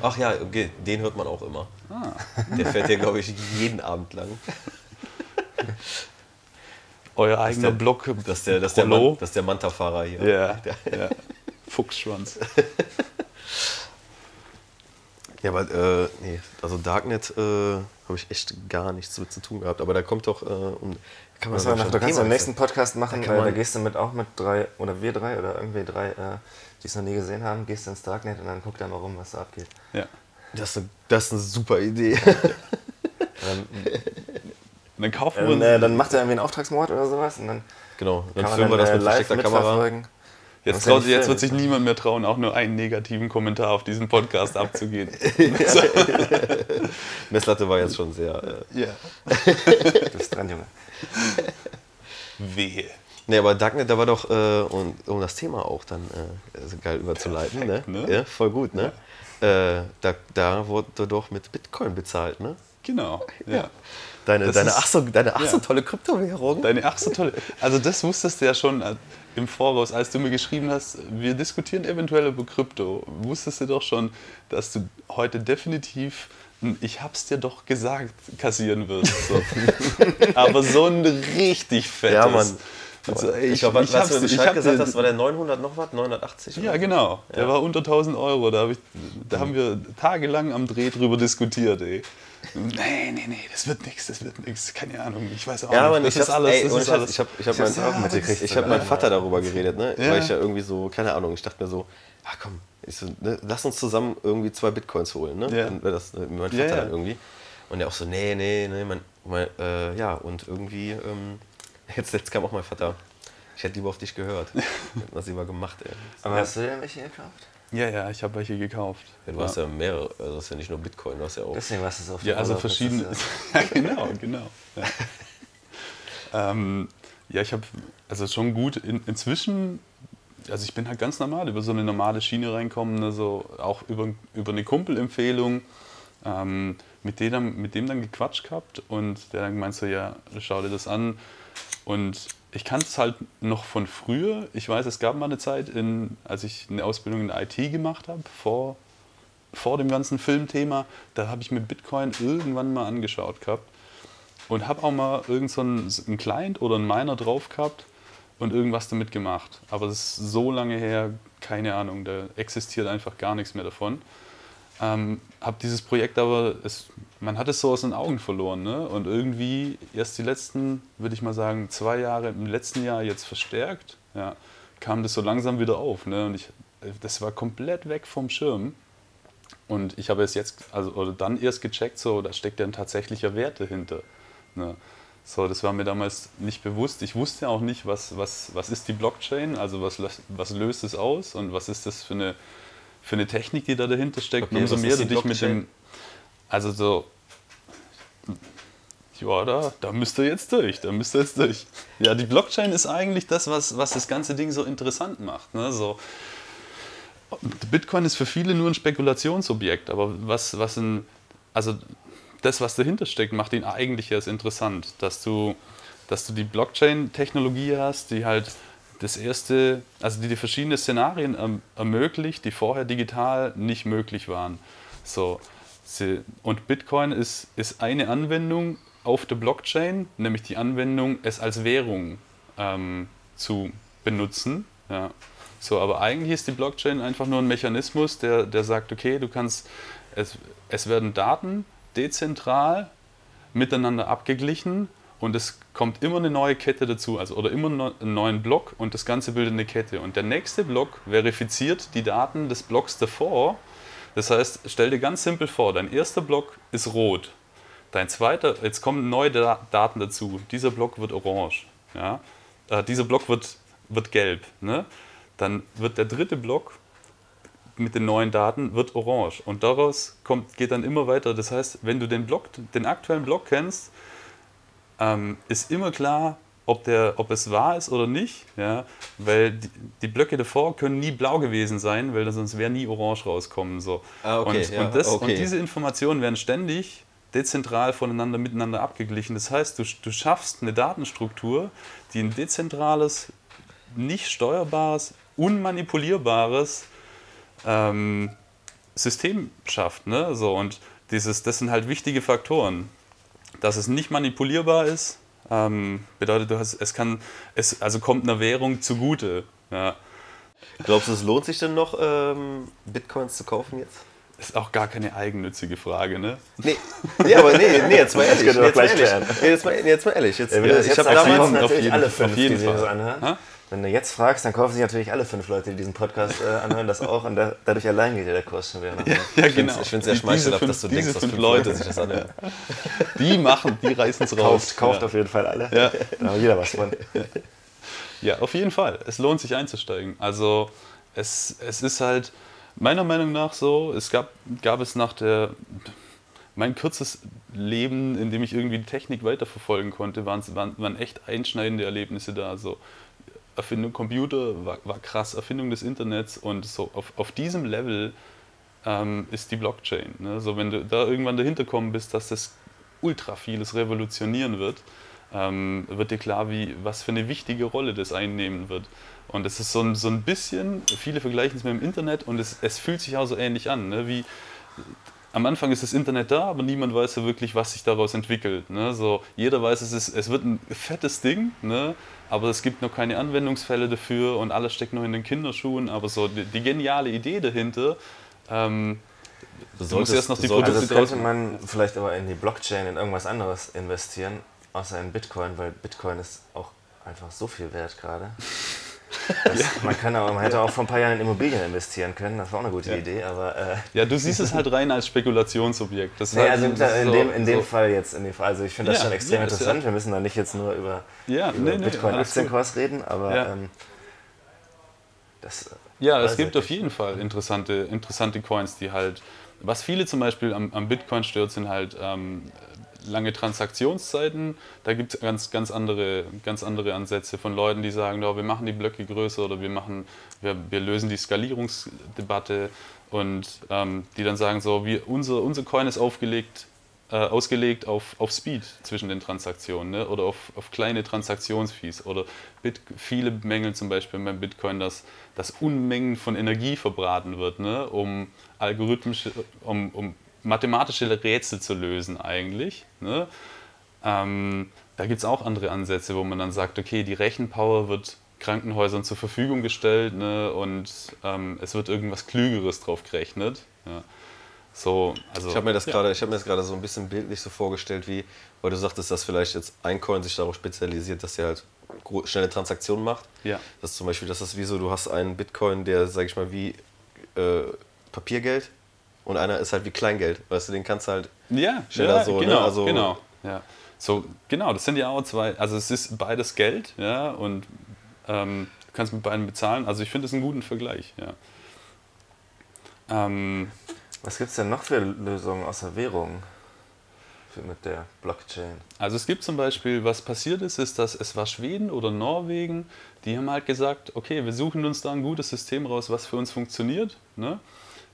Ach ja, okay, den hört man auch immer. Ah. Der fährt hier, glaube ich, jeden Abend lang. Euer eigener Block. Das ist der, das der, Man, das der Manta-Fahrer hier. Ja, ja. Fuchsschwanz. ja, aber äh, nee, also Darknet äh, habe ich echt gar nichts mit zu tun gehabt. Aber da kommt doch, äh, um, kann man nach, du kannst im nächsten Podcast machen, da, da, gehst du mit auch mit drei, oder wir drei, oder irgendwie drei, äh, die es noch nie gesehen haben, gehst ins Darknet und dann guck da mal rum, was da abgeht. Ja. Das ist, das ist eine super Idee. dann, dann kaufen wir. Äh, dann macht er irgendwie einen Auftragsmord oder sowas und dann. Genau, dann filmen wir das mit äh, versteckter Kamera. Jetzt, traut, jetzt wird sich niemand mehr trauen, auch nur einen negativen Kommentar auf diesen Podcast abzugehen. Messlatte war jetzt schon sehr. Äh ja. du bist dran, Junge. Wehe. Nee, aber Darknet, da war doch, äh, um, um, das Thema auch dann äh, also geil überzuleiten, ne? ne? Ja, voll gut, ne? Ja. Äh, da, da wurde doch mit Bitcoin bezahlt, ne? Genau, ja. Deine, deine, ach so, deine ach so tolle Kryptowährung. Deine ach so tolle. Also das wusstest du ja schon äh, im Voraus, als du mir geschrieben hast, wir diskutieren eventuell über Krypto. Wusstest du doch schon, dass du heute definitiv ich hab's dir doch gesagt, kassieren wirst. So. Aber so ein richtig fettes. Ja, Mann. Also, ich, ich, glaub, was, was du Bescheid gesagt hast, war der 900 noch was? 980? Ja, genau. Der war unter 1000 Euro. Da, hab ich, da haben wir tagelang am Dreh drüber diskutiert, ey. Nee, nee, nee, das wird nichts, das wird nichts. Keine Ahnung, ich weiß auch ja, nicht. Das ist alles. Ey, das ist alles. Ich habe ich hab ich mein, mitgekriegt. Ich habe meinen Vater darüber geredet, ne? Ja. Weil ich ja irgendwie so, keine Ahnung, ich dachte mir so, ach komm, so, ne, lass uns zusammen irgendwie zwei Bitcoins holen, ne? Ja. Das, äh, mein Vater ja, dann irgendwie. Und er auch so, nee, nee, nee, mein, mein äh, ja, und irgendwie, ähm, jetzt, jetzt kam auch mein Vater. Ich hätte lieber auf dich gehört. Was lieber gemacht, ey. Aber hast du denn welche gekauft? Ja, ja, ich habe welche gekauft. Ja, du hast ja mehrere, also das ist ja nicht nur Bitcoin, du hast ja auch. Deswegen was es auf Ja, also verschiedene. Ja, genau, genau. Ja, ähm, ja ich habe also schon gut in, inzwischen. Also ich bin halt ganz normal über so eine normale Schiene reinkommen, also auch über, über eine Kumpelempfehlung. Ähm, mit dem, dann, mit dem dann gequatscht gehabt und der dann gemeint so, ja, schau dir das an. Und ich kannte es halt noch von früher. Ich weiß, es gab mal eine Zeit, in, als ich eine Ausbildung in der IT gemacht habe, vor, vor dem ganzen Filmthema, da habe ich mir Bitcoin irgendwann mal angeschaut gehabt und habe auch mal irgend so einen, Client oder einen Miner drauf gehabt und irgendwas damit gemacht. Aber das ist so lange her, keine Ahnung, da existiert einfach gar nichts mehr davon. Ähm, habe dieses Projekt aber, es, man hat es so aus den Augen verloren. Ne? Und irgendwie erst die letzten, würde ich mal sagen, zwei Jahre, im letzten Jahr jetzt verstärkt, ja, kam das so langsam wieder auf. Ne? Und ich, das war komplett weg vom Schirm. Und ich habe es jetzt, also oder dann erst gecheckt, so, da steckt ja ein tatsächlicher Wert dahinter. Ne? So, das war mir damals nicht bewusst. Ich wusste auch nicht, was, was, was ist die Blockchain, also was, was löst es aus und was ist das für eine, für eine Technik, die da dahinter steckt. Okay, umso mehr du dich mit dem. Also so. Ja, da, da müsst ihr jetzt durch, da müsst ihr jetzt durch. Ja, die Blockchain ist eigentlich das, was, was das ganze Ding so interessant macht. Ne? So, Bitcoin ist für viele nur ein Spekulationsobjekt, aber was, was ein, also das, was dahinter steckt, macht ihn eigentlich erst interessant, dass du, dass du die Blockchain-Technologie hast, die halt das erste, also die die verschiedene Szenarien erm ermöglicht, die vorher digital nicht möglich waren. So, und Bitcoin ist, ist eine Anwendung auf der Blockchain, nämlich die Anwendung, es als Währung ähm, zu benutzen. Ja. So, aber eigentlich ist die Blockchain einfach nur ein Mechanismus, der, der sagt, okay, du kannst, es, es werden Daten dezentral miteinander abgeglichen und es kommt immer eine neue Kette dazu, also oder immer einen neuen Block und das Ganze bildet eine Kette. Und der nächste Block verifiziert die Daten des Blocks davor. Das heißt, stell dir ganz simpel vor, dein erster Block ist rot. Dein zweiter, jetzt kommen neue Daten dazu. Dieser Block wird orange. Ja? Äh, dieser Block wird, wird gelb. Ne? Dann wird der dritte Block mit den neuen Daten wird orange. Und daraus kommt, geht dann immer weiter. Das heißt, wenn du den Block, den aktuellen Block kennst, ähm, ist immer klar, ob, der, ob es wahr ist oder nicht. Ja? Weil die, die, Blöcke davor können nie blau gewesen sein, weil sonst wäre nie orange rauskommen. So. Ah, okay, und, ja, und, das, okay. und diese Informationen werden ständig dezentral voneinander miteinander abgeglichen. Das heißt, du, du schaffst eine Datenstruktur, die ein dezentrales, nicht steuerbares, unmanipulierbares ähm, System schafft. Ne? So, und dieses, das sind halt wichtige Faktoren. Dass es nicht manipulierbar ist, ähm, bedeutet, du hast, es kann, es also kommt einer Währung zugute. Ja. Glaubst du, es lohnt sich denn noch, ähm, Bitcoins zu kaufen jetzt? Ist auch gar keine eigennützige Frage, ne? Nee, nee aber nee, nee jetzt mal ehrlich. Jetzt, jetzt, mal ehrlich. jetzt, mal, jetzt mal ehrlich. Jetzt, ja, ich habe damals natürlich alle fünf, die sich das anhören. Wenn du jetzt fragst, dann kaufen sich natürlich alle fünf Leute, die diesen Podcast äh, anhören, das auch. Und da, dadurch allein geht ja der Kurs schon wieder nach. Ja, ja genau. Ich finde es sehr schmeichelhaft, dass du denkst, dass fünf Leute sich das anhören. Die machen, die reißen es raus. Kauft, kauft ja. auf jeden Fall alle. Ja. Da hat jeder was von. Ja, auf jeden Fall. Es lohnt sich einzusteigen. Also es, es ist halt meiner Meinung nach so, es gab, gab es nach der mein kurzes Leben, in dem ich irgendwie die Technik weiterverfolgen konnte, waren, waren, waren echt einschneidende Erlebnisse da. So Erfindung Computer war, war krass, Erfindung des Internets und so auf, auf diesem Level ähm, ist die Blockchain. Ne? So, wenn du da irgendwann dahinter kommen bist, dass das ultra vieles revolutionieren wird, ähm, wird dir klar, wie, was für eine wichtige Rolle das einnehmen wird. Und es ist so ein, so ein bisschen, viele vergleichen es mit dem Internet und es, es fühlt sich auch so ähnlich an, ne? wie am Anfang ist das Internet da, aber niemand weiß so wirklich, was sich daraus entwickelt. Ne? So, jeder weiß, es, ist, es wird ein fettes Ding, ne? aber es gibt noch keine Anwendungsfälle dafür und alles steckt noch in den Kinderschuhen. Aber so die, die geniale Idee dahinter, ähm, du, du musst erst noch die Produkte Also könnte man vielleicht aber in die Blockchain, in irgendwas anderes investieren, außer in Bitcoin, weil Bitcoin ist auch einfach so viel wert gerade. Das, ja. Man, kann aber, man hätte auch vor ein paar Jahren in Immobilien investieren können, das war auch eine gute ja. Idee. Aber, äh ja, du siehst es halt rein als Spekulationsobjekt. Das nee, halt also in, so, dem, in dem so. Fall jetzt, in dem Fall, also ich finde das schon extrem interessant. Wir müssen da nicht jetzt nur über, über nee, Bitcoin-Aktienkurs reden, aber ähm, das. Ja, es gibt auf jeden Fall interessante, interessante Coins, die halt. Was viele zum Beispiel am, am Bitcoin stört, sind halt ähm, lange Transaktionszeiten, da gibt es ganz, ganz, andere, ganz andere Ansätze von Leuten, die sagen, oh, wir machen die Blöcke größer oder wir, machen, wir, wir lösen die Skalierungsdebatte und ähm, die dann sagen, so, wir, unser, unser Coin ist aufgelegt äh, ausgelegt auf, auf Speed zwischen den Transaktionen ne? oder auf, auf kleine Transaktionsfees. Oder Bit viele Mängel zum Beispiel beim Bitcoin, dass, dass Unmengen von Energie verbraten wird, ne? um algorithmische, um, um mathematische Rätsel zu lösen eigentlich. Ne? Ähm, da gibt es auch andere Ansätze, wo man dann sagt, okay, die Rechenpower wird Krankenhäusern zur Verfügung gestellt ne, und ähm, es wird irgendwas Klügeres drauf gerechnet. Ja. So, also, ich habe mir das ja. gerade, mir das gerade so ein bisschen bildlich so vorgestellt, wie, weil du sagtest, dass vielleicht jetzt ein Coin sich darauf spezialisiert, dass er halt schnelle Transaktionen macht. Ja. Das zum Beispiel, das ist wie so, du hast einen Bitcoin, der, sag ich mal, wie äh, Papiergeld und einer ist halt wie Kleingeld. Weißt du, den kannst du halt ja, schneller ja, so, ne? genau, ne? Also, genau. Ja. So, genau, das sind ja auch zwei, also es ist beides Geld, ja, und ähm, du kannst mit beiden bezahlen. Also ich finde das einen guten Vergleich, ja. Ähm, Was gibt es denn noch für Lösungen außer Währung für, mit der Blockchain? Also es gibt zum Beispiel, was passiert ist, ist, dass es war Schweden oder Norwegen, die haben halt gesagt, okay, wir suchen uns da ein gutes System raus, was für uns funktioniert. Ne?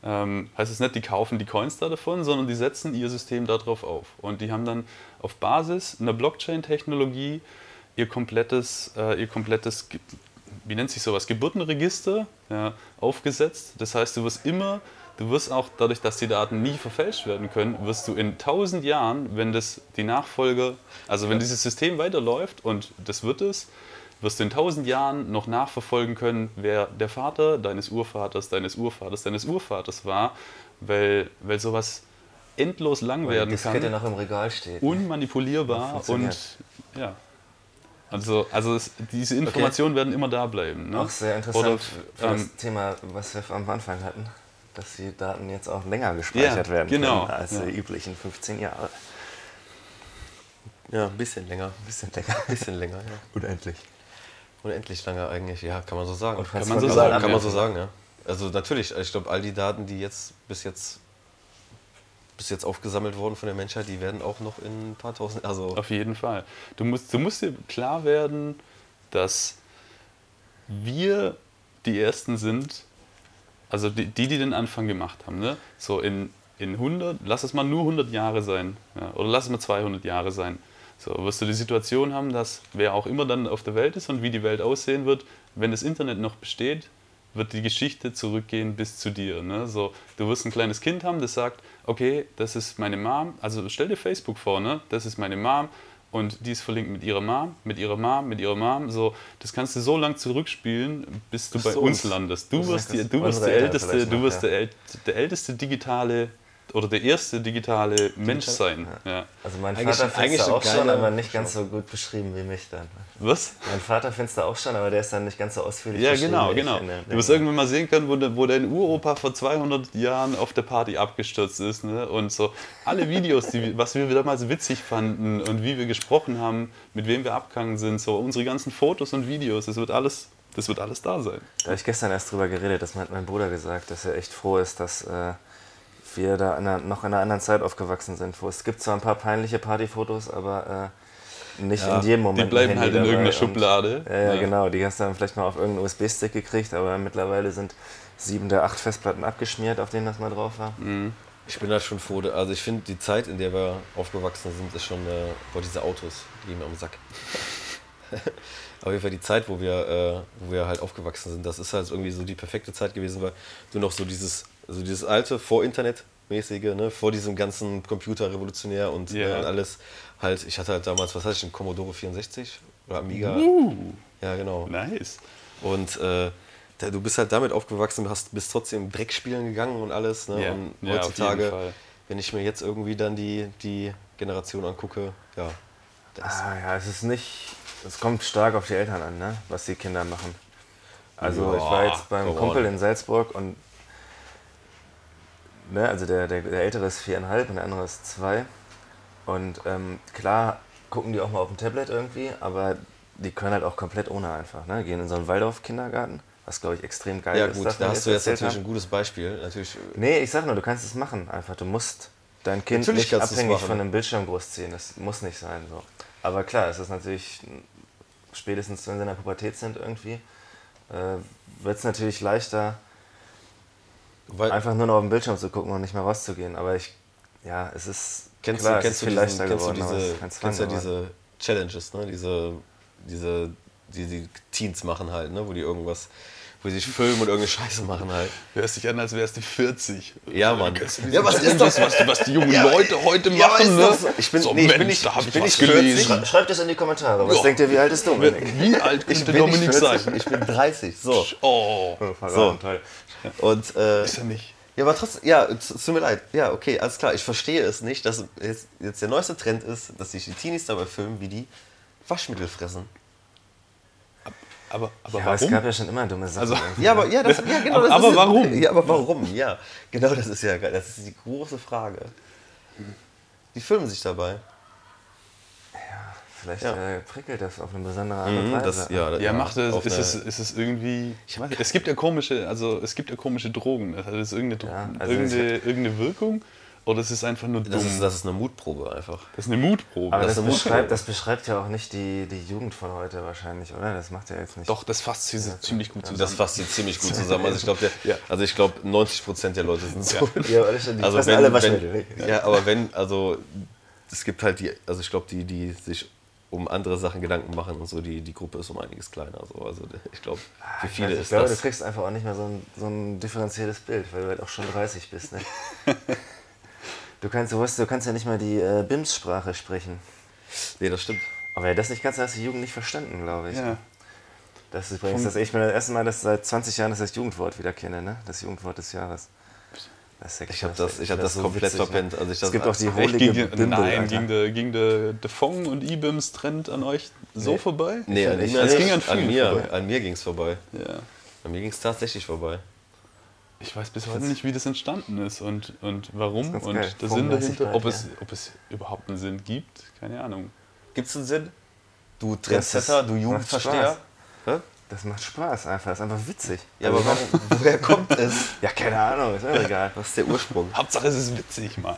Ähm, heißt es nicht, die kaufen die Coins da davon, sondern die setzen ihr System darauf auf. Und die haben dann auf Basis einer Blockchain-Technologie ihr komplettes, äh, ihr komplettes, wie nennt sich sowas, Geburtenregister ja, aufgesetzt. Das heißt, du wirst immer, du wirst auch dadurch, dass die Daten nie verfälscht werden können, wirst du in tausend Jahren, wenn das die Nachfolger, also wenn dieses System weiterläuft und das wird es, wirst du in tausend Jahren noch nachverfolgen können, wer der Vater deines Urvaters, deines Urvaters, deines Urvaters war, weil, weil sowas endlos lang weil werden kann. noch im Regal steht. Unmanipulierbar und ja. Also, also es, diese Informationen okay. werden immer da bleiben. Ne? Auch sehr interessant Oder, für ähm, das Thema, was wir am Anfang hatten, dass die Daten jetzt auch länger gespeichert ja, werden genau, als ja. die üblichen 15 Jahre. Ja, ein bisschen länger. Ein bisschen länger. Ein bisschen länger, ja. Unendlich. Unendlich lange eigentlich, ja, kann man so sagen. Kann man so sagen, kann man so sagen, ja. Also natürlich, ich glaube, all die Daten, die jetzt bis jetzt bis jetzt aufgesammelt wurden von der Menschheit, die werden auch noch in ein paar tausend. Also Auf jeden Fall. Du musst, du musst dir klar werden, dass wir die Ersten sind, also die, die, die den Anfang gemacht haben. Ne? So in, in 100, lass es mal nur 100 Jahre sein, ja, oder lass es mal 200 Jahre sein. So wirst du die Situation haben, dass wer auch immer dann auf der Welt ist und wie die Welt aussehen wird, wenn das Internet noch besteht, wird die Geschichte zurückgehen bis zu dir. Ne? So, du wirst ein kleines Kind haben, das sagt, okay, das ist meine Mom, also stell dir Facebook vor, ne? das ist meine Mom und die ist verlinkt mit ihrer Mom, mit ihrer Mom, mit ihrer Mom. So, das kannst du so lange zurückspielen, bis du bei so uns landest. Du wirst, die, du wirst, der älteste, du wirst der, der älteste digitale oder der erste digitale Digital? Mensch sein. Ja. Ja. Also mein Vater findest du auch schon, aber nicht ganz so gut beschrieben wie mich dann. Was? Mein Vater findest du auch schon, aber der ist dann nicht ganz so ausführlich Ja, genau, genau. Du wirst irgendwann mal sehen können, wo, de, wo dein Uropa vor 200 Jahren auf der Party abgestürzt ist. Ne? Und so alle Videos, die, was wir damals witzig fanden und wie wir gesprochen haben, mit wem wir abgegangen sind, so unsere ganzen Fotos und Videos, das wird alles das wird alles da sein. Da habe ich gestern erst drüber geredet, das hat mein Bruder gesagt, dass er echt froh ist, dass äh, wir da in einer, noch in einer anderen Zeit aufgewachsen sind. Wo es gibt zwar ein paar peinliche Partyfotos, aber äh, nicht ja, in jedem Moment. Die bleiben halt in irgendeiner Schublade. Und, ja, ja, genau. Die hast du dann vielleicht mal auf irgendeinen USB-Stick gekriegt, aber mittlerweile sind sieben der acht Festplatten abgeschmiert, auf denen das mal drauf war. Mhm. Ich bin da schon froh. Also ich finde, die Zeit, in der wir aufgewachsen sind, ist schon, äh, boah, diese Autos, die gehen mir am Sack. Auf jeden Fall die Zeit, wo wir, äh, wo wir halt aufgewachsen sind, das ist halt irgendwie so die perfekte Zeit gewesen, weil du noch so dieses also dieses alte Vor-Internet-mäßige, ne, vor diesem ganzen Computer revolutionär und yeah. äh, alles halt, ich hatte halt damals, was hatte ich, ein Commodore 64 oder Amiga. Uh, ja, genau. Nice. Und äh, da, du bist halt damit aufgewachsen, hast, bist trotzdem Dreck spielen gegangen und alles. Ne? Yeah. Und heutzutage, ja, wenn ich mir jetzt irgendwie dann die, die Generation angucke, ja. ah, ja, es ist nicht, es kommt stark auf die Eltern an, ne? was die Kinder machen. Also ja, ich war jetzt beim Kumpel in Salzburg und ne, also der, der, der ältere ist viereinhalb und der andere ist zwei. Und ähm, klar gucken die auch mal auf dem Tablet irgendwie, aber die können halt auch komplett ohne einfach. Ne? Gehen in so einen Waldorf-Kindergarten, was glaube ich extrem geil ja, ist. Ja gut, da hast du jetzt natürlich haben. ein gutes Beispiel. Natürlich. Äh, nee, ich sag nur, du kannst es machen einfach. Du musst dein Kind natürlich nicht abhängig von einem Bildschirm großziehen. Das muss nicht sein. So. Aber klar, es ist natürlich, spätestens wenn sie in der Pubertät sind irgendwie, äh, wird es natürlich leichter, weil Einfach nur noch auf den Bildschirm zu gucken und nicht mehr rauszugehen. Aber ich ja, es ist. Kennst klar, du, kennst du, diesen, kennst du diese, kennst du diese Challenges, ne? Diese, diese, die die Teens machen halt, ne? Wo die irgendwas wo sie sich filmen und irgendeine Scheiße machen halt. Hörst dich an, als wärst du 40. Ja, Mann. Ja, was ist das, was, was die jungen ja, Leute heute ja, machen, ne? So? Ich bin, so, nee, ich bin nicht, da ich bin nicht 40. Schreibt das in die Kommentare. Was jo. denkt ihr, wie alt ist Dominik? Wie alt könnte Dominik sein? Ich bin 30. So. Oh. oh so. Toll. Und, äh, ist er nicht. Ja, aber trotzdem, ja, es tut mir leid. Ja, okay, alles klar. Ich verstehe es nicht, dass jetzt, jetzt der neueste Trend ist, dass sich die Teenies dabei filmen, wie die Waschmittel fressen. Aber, aber ja, warum? es gab ja schon immer dumme Sachen. Also, ja, aber, ja, das, ja, genau, das aber, aber warum? Ja, aber warum? Ja, genau das ist ja das ist die große Frage. Die filmen sich dabei. Vielleicht ja. Äh, prickelt das auf eine besondere Art und mhm, Weise. Das, ja, ja, macht es, ist, es, ist es irgendwie. Ich weiß, es gibt ja komische, also es gibt ja komische Drogen. Also das ist irgendeine, ja, also irgendeine, irgendeine Wirkung. Oder es ist einfach nur dumm? Das ist, das ist eine Mutprobe einfach. Das ist eine Mutprobe. Aber das, das, beschreibt, das beschreibt, ja auch nicht die, die Jugend von heute wahrscheinlich, oder? Das macht ja jetzt nicht. Doch, das fasst sie ja, ziemlich gut zusammen. Das fasst sie ziemlich gut zusammen. Also ich glaube, ja. also glaub, 90 Prozent der Leute sind so. Ja, die also wenn, alle Wenn, ja, aber wenn, also es gibt halt die, also ich glaube, die, die sich um andere Sachen Gedanken machen und so, die, die Gruppe ist um einiges kleiner. So. Also ich glaube, für viele ich ist glaube, das... du kriegst einfach auch nicht mehr so ein, so ein differenziertes Bild, weil du halt auch schon 30 bist. Ne? Du kannst, du, weißt, du kannst ja nicht mal die äh, BIMS-Sprache sprechen. Nee, das stimmt. Aber das nicht kannst, hast du die Jugend nicht verstanden, glaube ich. Ja. Das ist übrigens das, ich bin das erste Mal, dass seit 20 Jahren dass ich das Jugendwort wieder kenne, ne? Das Jugendwort des Jahres. Das ja ich habe das, ich hab das, das komplett witzig, ne? verpennt. Ne? Also ich es gibt auch die holige ging, Bimbel, Nein, ging der, ging der, der Fong und IBIMS Trend an euch so nee. vorbei? Nee, an, ich, es ging an, an mir. Vorbei. An mir ging es vorbei. Ja. An mir ging es tatsächlich vorbei. Ich weiß bis heute nicht, wie das entstanden ist und, und warum und geil. der Sinn dahinter, ob, es, ob es überhaupt einen Sinn gibt, keine Ahnung. Gibt es einen Sinn? Du Trendsetter, du Jugendversteher? Das macht Spaß einfach, das ist einfach witzig. Ja, aber warum, woher kommt es? Ja, keine Ahnung, ist mir egal. Was ist der Ursprung? Hauptsache es ist witzig, mal.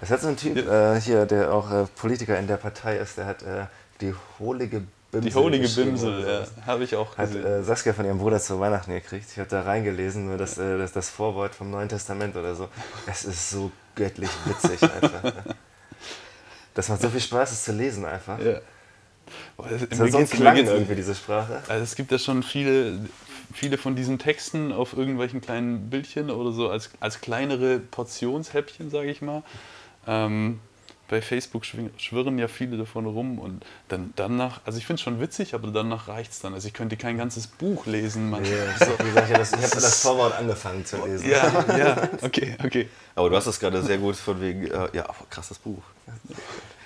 Es hat so ein Typ äh, hier, der auch äh, Politiker in der Partei ist, der hat äh, die hohlige Bimsel. Die holige Bimsel, ja, habe ich auch gesehen. Hat äh, Saskia von ihrem Bruder zu Weihnachten gekriegt. Ich habe da reingelesen, nur das, äh, das, das Vorwort vom Neuen Testament oder so. Es ist so göttlich witzig einfach. das macht so viel Spaß, es zu lesen einfach. Ja. Das hat so ein Klang irgendwie, diese Sprache. Also es gibt ja schon viele, viele von diesen Texten auf irgendwelchen kleinen Bildchen oder so als, als kleinere Portionshäppchen, sage ich mal. Ähm, bei Facebook schwirren ja viele davon rum und dann danach, also ich finde es schon witzig, aber danach reicht es dann. Also ich könnte kein ganzes Buch lesen. Man. Ja, so. ich, ich habe das Vorwort angefangen zu lesen. Ja, ja, okay, okay. Aber du hast das gerade sehr gut von wegen, äh, ja, krasses Buch.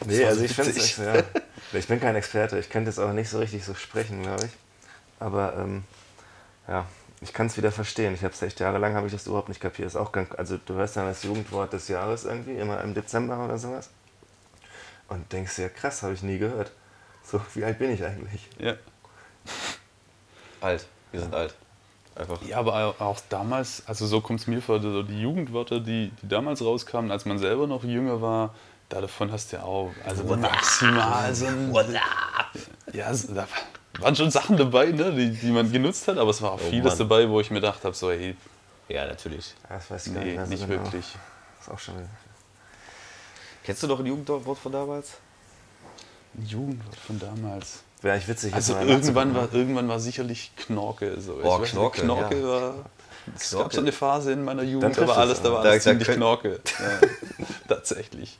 Nee, also ich finde es, ja, ich bin kein Experte, ich könnte jetzt auch nicht so richtig so sprechen, glaube ich. Aber ähm, ja, ich kann es wieder verstehen. Ich habe es echt jahrelang habe ich das überhaupt nicht kapiert. ist auch ganz, also du hörst dann das Jugendwort des Jahres irgendwie, immer im Dezember oder sowas. Und denkst dir, krass, habe ich nie gehört. So, wie alt bin ich eigentlich? Ja. Alt. Wir sind alt. Einfach. Ja, aber auch damals, also so kommt es mir vor, so die Jugendwörter, die, die damals rauskamen, als man selber noch jünger war, davon hast du ja auch also What maximal so ein, What up? Ja, da waren schon Sachen dabei, ne, die, die man genutzt hat, aber es war auch oh, vieles Mann. dabei, wo ich mir gedacht habe, so hey, ja natürlich. das weiß ich nee, nicht, nicht genau. wirklich. Das ist auch schon Kennst du noch ein Jugendwort von damals? Ein Jugendwort von damals. Wäre eigentlich witzig. Also irgendwann war, irgendwann war sicherlich Knorke. So. Oh, ich Knorke, Knorke ja. war... Es gab so eine Phase in meiner Jugend, da war alles, da war alles da, ziemlich da Knorke. Ja, tatsächlich.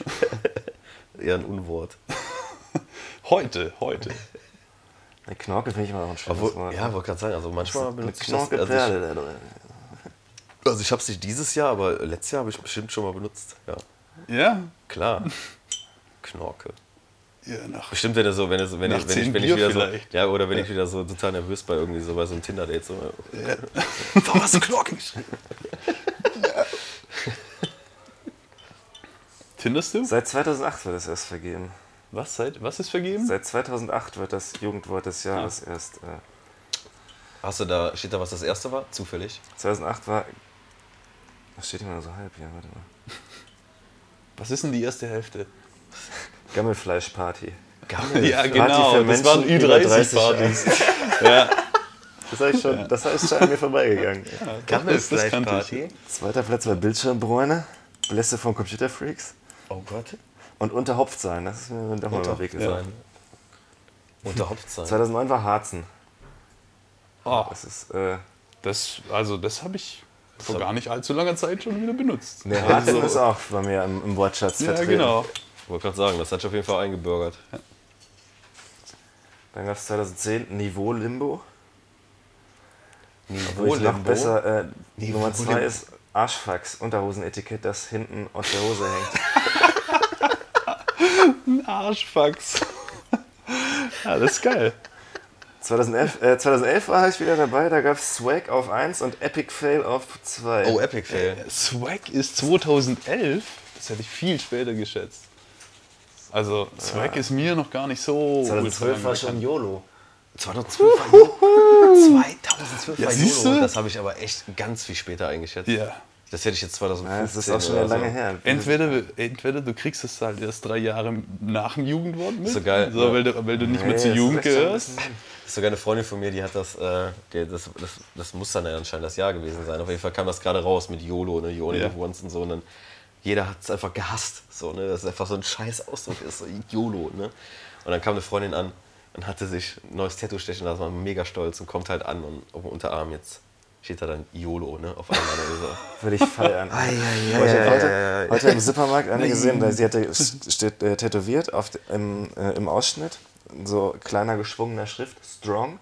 Eher ein Unwort. heute, heute. Eine Knorke finde ich immer noch ein schönes Obwohl, Wort. Ja, wollte gerade sagen, also manchmal benutze ich das. Also ich, also ich habe es nicht dieses Jahr, aber letztes Jahr habe ich bestimmt schon mal benutzt. Ja. Ja? Klar. Knorke. Ja, nach Bestimmt, wenn er so, wenn er so, wenn, ich, wenn, ich, wenn ich wieder vielleicht. so, ja, oder wenn ja. ich wieder so total nervös bei irgendwie so bei so einem Tinder-Date so. Ja. Warum hast du Knorke geschrieben? Tinderst du? Seit 2008 wird es erst vergeben. Was? Seit, was ist vergeben? Seit 2008 wird das Jugendwort des Jahres ah. erst. Äh, Hast du da, steht da, was das erste war? Zufällig? 2008 war. Was steht immer so halb? Ja, warte mal. Was ist denn die erste Hälfte? Gammelfleischparty. Gammel ja, genau. Für das waren Ü30-Partys. ja. Das, ich schon, ja. das ist schon an mir vorbeigegangen. Ja, Gammelfleischparty. Zweiter Platz war Bildschirmbräune. Blässe von Computerfreaks. Oh Gott. Und Unterhopft sein, das ist mir doch mal Weg sein. Unterhopft sein. 2009 war Harzen. Oh. Das ist, äh, das, also das habe ich vor gar nicht allzu langer Zeit schon wieder benutzt. Ne, Harzen also, ist auch bei mir im, im Wortschatz ja, vertreten. Ja, genau. Ich wollte gerade sagen, das hat sich auf jeden Fall eingebürgert. Ja. Dann gab es 2010 Niveau Limbo. Niveau Limbo? besser, äh, Niveau Nummer 2 ist Arschfax, Unterhosenetikett, das hinten aus der Hose hängt. Ein Arschfax. ja, das ist geil. 2011, äh, 2011 war ich wieder dabei, da gab es Swag auf 1 und Epic Fail auf 2. Oh, Epic Fail. Äh, Swag ist 2011? Das hätte ich viel später geschätzt. Also, Swag ja. ist mir noch gar nicht so. 2012 war schon YOLO. 2012 war YOLO. 2012 ja, war YOLO. Das habe ich aber echt ganz viel später eingeschätzt. Ja. Das hätte ich jetzt 2015. Ja, das ist auch schon so. lange her. Entweder, entweder du kriegst es halt erst drei Jahre nach dem Jugendwort mit. So geil. So, weil, du, weil du nicht nee, mehr zur Jugend gehörst. Das ist sogar eine Freundin von mir, die hat das, äh, die, das, das, das muss dann anscheinend das Jahr gewesen sein. Auf jeden Fall kam das gerade raus mit YOLO, ne, YOLO ja. Once und so. Und dann, jeder hat es einfach gehasst, so, ne, dass es einfach so ein scheiß Ausdruck ist, so YOLO. Ne? Und dann kam eine Freundin an und hatte sich ein neues Tattoo stechen lassen, war mega stolz und kommt halt an und auf dem Unterarm jetzt steht da dann YOLO, ne? Auf einmal so. Würde ich feiern. ah, ja, ja, ja, heute, heute, im Supermarkt eine gesehen, sie hatte steht, äh, tätowiert auf, im, äh, im Ausschnitt, so kleiner geschwungener Schrift, Strong,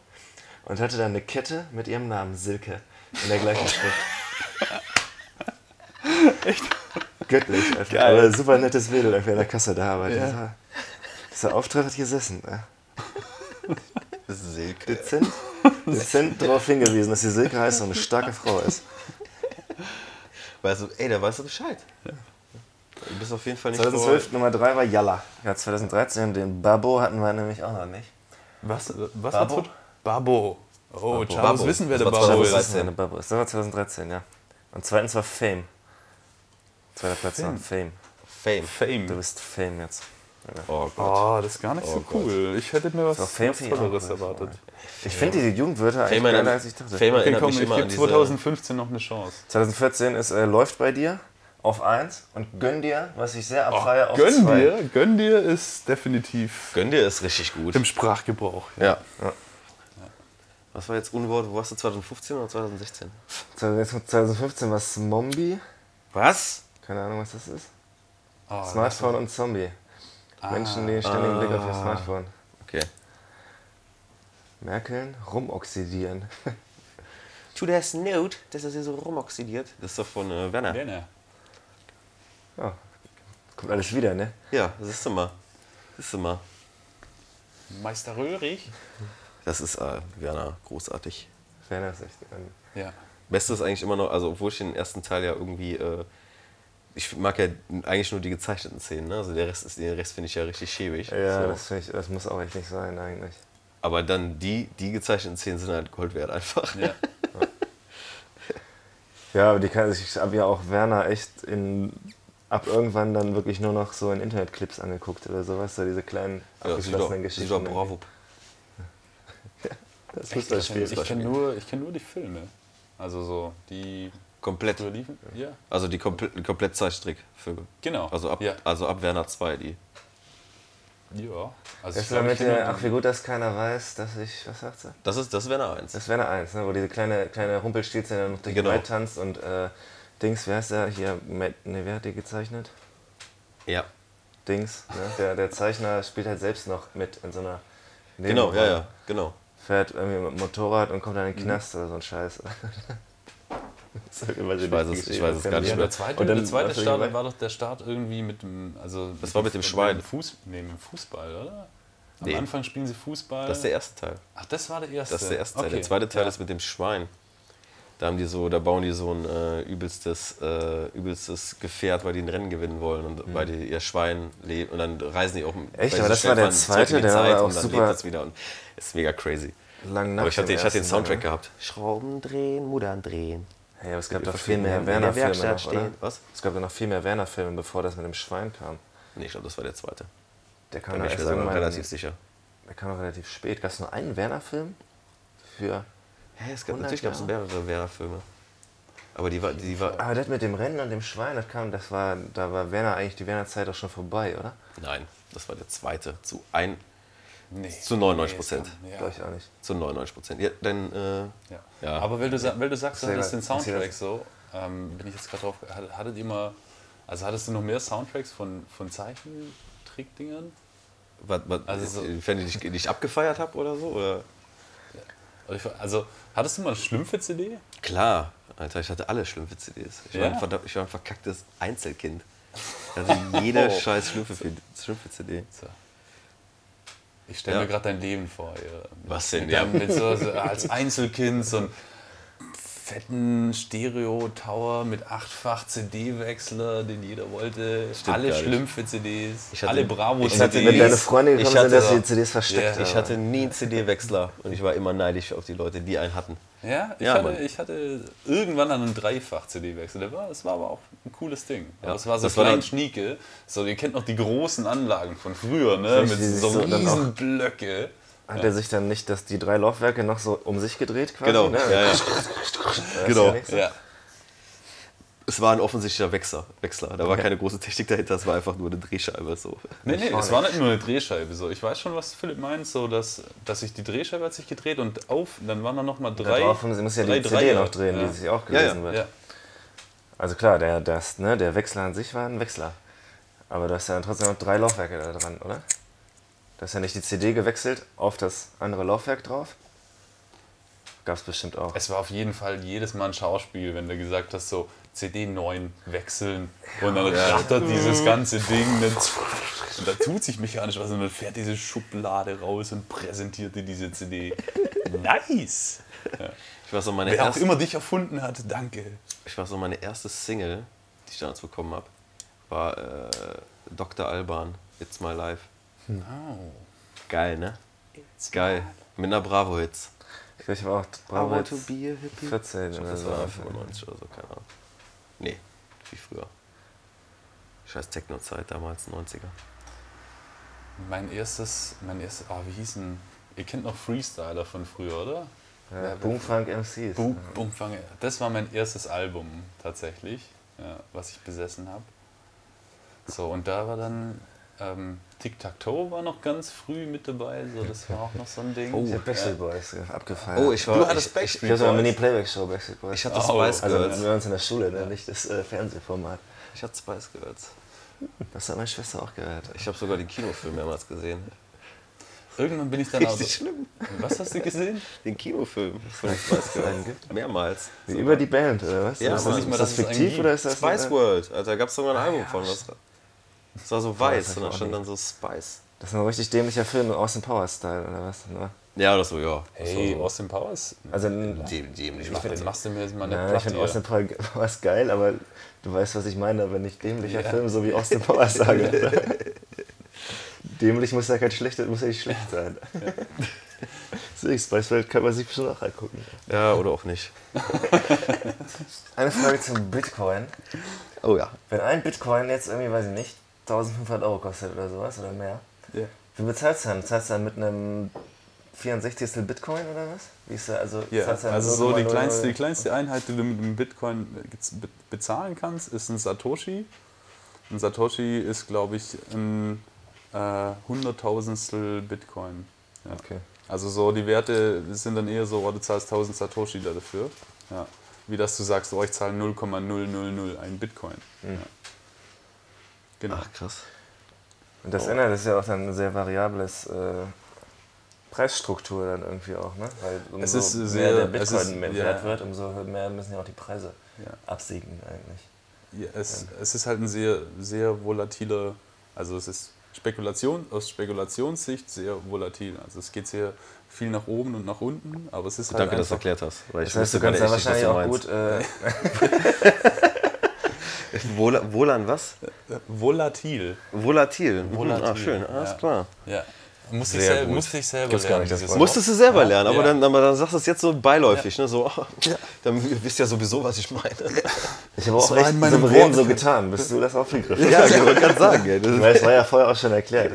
und hatte dann eine Kette mit ihrem Namen, Silke, in der gleichen Schrift. Echt? Göttlich. Geil. Aber super nettes Mädel irgendwie an der Kasse da, aber ja. dieser, dieser Auftritt hat gesessen. Ne? Silke. Dezent, dezent darauf hingewiesen, dass die Silke heißt und eine starke Frau ist. Weißt du, ey, da weißt du Bescheid. Ja. Du bist auf jeden Fall nicht 2012 vor... Nummer 3 war Yalla. Ja, 2013 den Babo hatten wir nämlich auch noch nicht. Was? Was Babo? Babo. Oh, Babo. Charles wissen, wer der Babo 2013, ist. Babo. Das war 2013, ja. Und zweitens war Fame. Zweiter Platz Fame. war Fame. Fame. Fame. Du bist Fame jetzt. Oh Gott. Oh, das ist gar nicht oh so Gott. cool. Ich hätte mir was, Tolleres erwartet. Ich finde die Jugendwörter eigentlich geiler, als ich dachte. Fame okay, komm, ich gebe 2015 noch eine Chance. 2014 ist äh, Läuft bei dir auf 1 und Gönn dir, was ich sehr abfeiere, oh, auf 2. Gönn zwei. dir? Gönn dir ist definitiv... Gönn dir ist richtig gut. Im Sprachgebrauch. Ja. ja. ja. Was war jetzt Unwort? Wo warst du 2015 oder 2016? 2015 war es Mombi. Was? Keine Ahnung, was das ist. Oh, Smartphone und Zombie. Ah, Menschen, die ständigen ah, Blick auf ihr ah. Smartphone. Okay. Merkeln, rumoxidieren. To das Note, dass er sich so rumoxidiert. Das ist doch von äh, Werner. Werner. Ja, kommt alles wieder, ne? Ja, das ist immer. Das ist immer. Meister Röhrig. Das ist äh, Werner, großartig. Werner ist echt. Ähm, ja. Beste ist eigentlich immer noch, also obwohl ich den ersten Teil ja irgendwie äh, ich mag ja eigentlich nur die gezeichneten Szenen, ne? Also der Rest ist, den Rest finde ich ja richtig schäbig. Ja, so. das, ich, das muss auch echt nicht sein eigentlich. Aber dann die, die gezeichneten Szenen sind halt Gold wert einfach. Ja. ja, aber die kann ich habe ja auch Werner echt in ab irgendwann dann wirklich nur noch so in Internetclips angeguckt oder sowas, so diese kleinen abgeschlossenen ja, Geschichten. Sidor Bravo. ja, das Fußballspiel. Ich kenne nur, kenn nur die Filme. Also so die Komplett. liefen? Ja. Also die komplett, komplett Zeichentrickfilme. Genau. Also ab, ja. also ab Werner 2, die. Ja. Also das war mit der, ach wie gut, dass keiner weiß, dass ich, was sagt sie? Das ist, das ist Werner 1. Das ist Werner 1, ne, wo diese kleine, kleine Rumpelstilze dann noch durch genau. den tanzt und äh, Dings, wer heißt der hier, ne, wer hat die gezeichnet? Ja. Dings, ne? der, der Zeichner spielt halt selbst noch mit in so einer Genau, ja, ja, genau. Fährt irgendwie mit dem Motorrad und kommt dann in den mhm. Knast mhm. oder so ein Scheiß. ich weiß es, ich weiß es gar nicht mehr. Der zweite, der zweite Start war doch der Start irgendwie mit dem. Also das war mit dem Schwein. Mit Fuß, nee, mit dem Fußball, oder? Am nee. Anfang spielen sie Fußball. Das ist der erste Teil. Ach, das war der erste. Das ist der erste Teil. Okay. Der zweite Teil ja. ist mit dem Schwein. Da haben die so, da bauen die so ein äh, übelstes, äh, übelstes Gefährt, weil die ein Rennen gewinnen wollen und mhm. weil die ihr Schwein leben und dann reisen die auch. Echt, aber das war der zweite, der war auch und dann super. Lebt das wieder und ist mega crazy. Lang aber ich hatte, ich hatte den Soundtrack Mal. gehabt. Schrauben drehen, Muttern drehen. Ja, aber es gab doch viel mehr Werner-Filme noch, oder? Was? Es gab ja noch viel mehr Werner-Filme, bevor das mit dem Schwein kam. Nee, ich glaube, das war der zweite. Der kam da ich mir relativ sicher. Der kam relativ spät. Gab es nur einen Werner-Film? Für. Ja, es gab, natürlich gab es mehrere Werner-Filme. Aber die war, die war. Aber das mit dem Rennen und dem Schwein, das kam, das war, da war Werner eigentlich die Werner-Zeit auch schon vorbei, oder? Nein, das war der zweite. Zu ein. Nee, zu 99 Prozent. Nee, ja. Glaube ich auch nicht. Zu 99 Prozent. Ja, dann, äh, ja. ja. Aber weil du, weil du sagst, du hattest den Soundtrack so, ähm, bin ich jetzt gerade drauf. Hattet ihr mal. Also hattest du noch mehr Soundtracks von, von Zeichentrickdingern? Was, was, also so, wenn ich dich, dich abgefeiert habe oder so? Oder? Also, hattest du mal eine Schlümpfe-CD? Klar, Alter, ich hatte alle Schlümpfe-CDs. Ich, ja? war ich war ein verkacktes Einzelkind. Ich hatte jede oh. scheiß Schlümpfe-CD. So. Ich stelle ja. mir gerade dein Leben vor. Ja. Was denn? Ja. Mit so, so, als Einzelkind so ein fetten Stereo-Tower mit achtfach CD-Wechsler, den jeder wollte. Stimmt alle Schlümpfe-CDs, alle Bravo-CDs. Wenn deine Freunde gekommen sind, dass sie die CDs versteckt yeah. Ich hatte nie einen CD-Wechsler und ich war immer neidisch auf die Leute, die einen hatten. Ja, ich, ja, hatte, ich hatte irgendwann einen Dreifach-CD-Wechsel. Das war aber auch ein cooles Ding. Ja. Das war so das klein war Schnieke. So, ihr kennt noch die großen Anlagen von früher, ne? Mit so riesen Blöcke. Hat er sich dann nicht dass die drei Laufwerke noch so um sich gedreht quasi? Genau, ne? ja, ja. genau. Ja. Es war ein offensichtlicher Wechsler. Wechsler. Da war keine große Technik dahinter, es war einfach nur eine Drehscheibe. So. Nee, nee, es war nicht nur eine Drehscheibe. So. Ich weiß schon, was Philipp meint, so, dass, dass sich die Drehscheibe hat sich gedreht und auf, dann waren da nochmal drei. Darauf muss ja die CD noch drehen, ja. die sich auch gelesen wird. Also klar, der, das, ne, der Wechsler an sich war ein Wechsler. Aber du hast ja trotzdem noch drei Laufwerke da dran, oder? Da ist ja nicht die CD gewechselt auf das andere Laufwerk drauf. Gab es bestimmt auch. Es war auf jeden Fall jedes Mal ein Schauspiel, wenn du gesagt hast, so CD 9 wechseln und dann ja. rattert dieses ganze Ding. Und da tut sich mechanisch was und dann fährt diese Schublade raus und präsentiert dir diese CD. Nice! Ja. Ich war so meine Wer erste, auch immer dich erfunden hat, danke. Ich war so meine erste Single, die ich damals bekommen habe, war äh, Dr. Alban, It's My Life. No. Geil, ne? It's Geil. Mit einer Bravo-Hits. Ich glaube, ich habe auch Bravo-Hits 14 oder so. Das war 95 oder so, keine Ahnung. Nee, wie früher. Scheiß Techno-Zeit damals, 90er. Mein erstes, mein erstes, oh, wie hießen, ihr kennt noch Freestyler von früher, oder? Ja, Boomfunk MCs. Boom, Boomfunk, das war mein erstes Album tatsächlich, ja, was ich besessen habe. So, und da war dann ähm, Tic-Tac-Toe war noch ganz früh mit dabei, so, das war auch noch so ein Ding. Oh, ich hab Backstreet Boys abgefallen. Oh, ich war, du hattest Backstreet Boys? Ich hatte eine Mini-Playback-Show Backstreet Boys. Ich hatte oh, Spice Girls. Also wir uns in der Schule, ne? nicht das äh, Fernsehformat. Ich hatte Spice Girls. Das hat meine Schwester auch gehört. Ich habe sogar den Kinofilm mehrmals gesehen. Irgendwann bin ich dann Richtig schlimm. Was hast du gesehen? Den Kinofilm von Spice Girls. Mehrmals. Wie über die Band, oder was? Ja, ist das, ist das fiktiv oder ist das Spice World. Also, da gab es sogar ein Album von. Was, das war so weiß und da stand dann so Spice. Das ist ein richtig dämlicher Film, Austin Powers Style oder was? Ne? Ja, oder so, ja. Hey, so. Austin Powers? Also, Däm, dämlich. Mach, find, machst du mir jetzt mal eine ja, Ich finde Austin Powers geil, aber du weißt, was ich meine, wenn ich dämlicher ja. Film so wie Austin Powers sage. Dämlich muss ja kein schlechter, muss ja nicht schlecht sein. Ja. Deswegen, Spice World kann man sich bestimmt auch angucken. Ja, oder auch nicht. Eine Frage zum Bitcoin. Oh ja. Wenn ein Bitcoin jetzt irgendwie, weiß ich nicht, 1500 Euro kostet oder sowas oder mehr, ja. Wie bezahlst du dann? Bezahlst du dann mit einem 64. Bitcoin oder was? Wie ist da, also ja, also so die kleinste, die kleinste Einheit, die du mit einem Bitcoin bezahlen kannst, ist ein Satoshi. Ein Satoshi ist, glaube ich, ein äh, Hunderttausendstel Bitcoin. Ja. Okay. Also so die Werte sind dann eher so, oh, du zahlst 1000 Satoshi dafür. Ja. Wie dass du sagst, oh, ich zahle 0,000 Bitcoin. Mhm. Ja. Genau. Ach krass. Und das oh. ändert ist ja auch dann ein sehr variables äh, Preisstruktur dann irgendwie auch, ne? Weil umso es ist sehr, mehr der Bitcoin ist, mehr ja. wert wird, umso mehr müssen ja auch die Preise ja. absiegen eigentlich. Ja, es, ja. es ist halt ein sehr, sehr volatiler, also es ist Spekulation, aus Spekulationssicht sehr volatil. Also es geht sehr viel nach oben und nach unten, aber es ist halt Danke, dass du erklärt hast. Weil ich das heißt, du kannst ja wahrscheinlich auch gut... Äh, Vol Volan was? Volatil. Volatil. Mhm. Volatil. Ach, schön, alles ja. klar. Ja. Musste ich, selber, musste ich selber Gibt's lernen. Gar nicht, das Musstest du selber ja. lernen, aber, ja. dann, aber dann sagst du es jetzt so beiläufig. Ne? So, oh, dann wisst ihr ja sowieso, was ich meine. Ich habe auch echt souverän so getan, bis du das aufgegriffen hast. Ja, ich wollte gerade sagen. Ey, das, Weil es war ja vorher auch schon erklärt.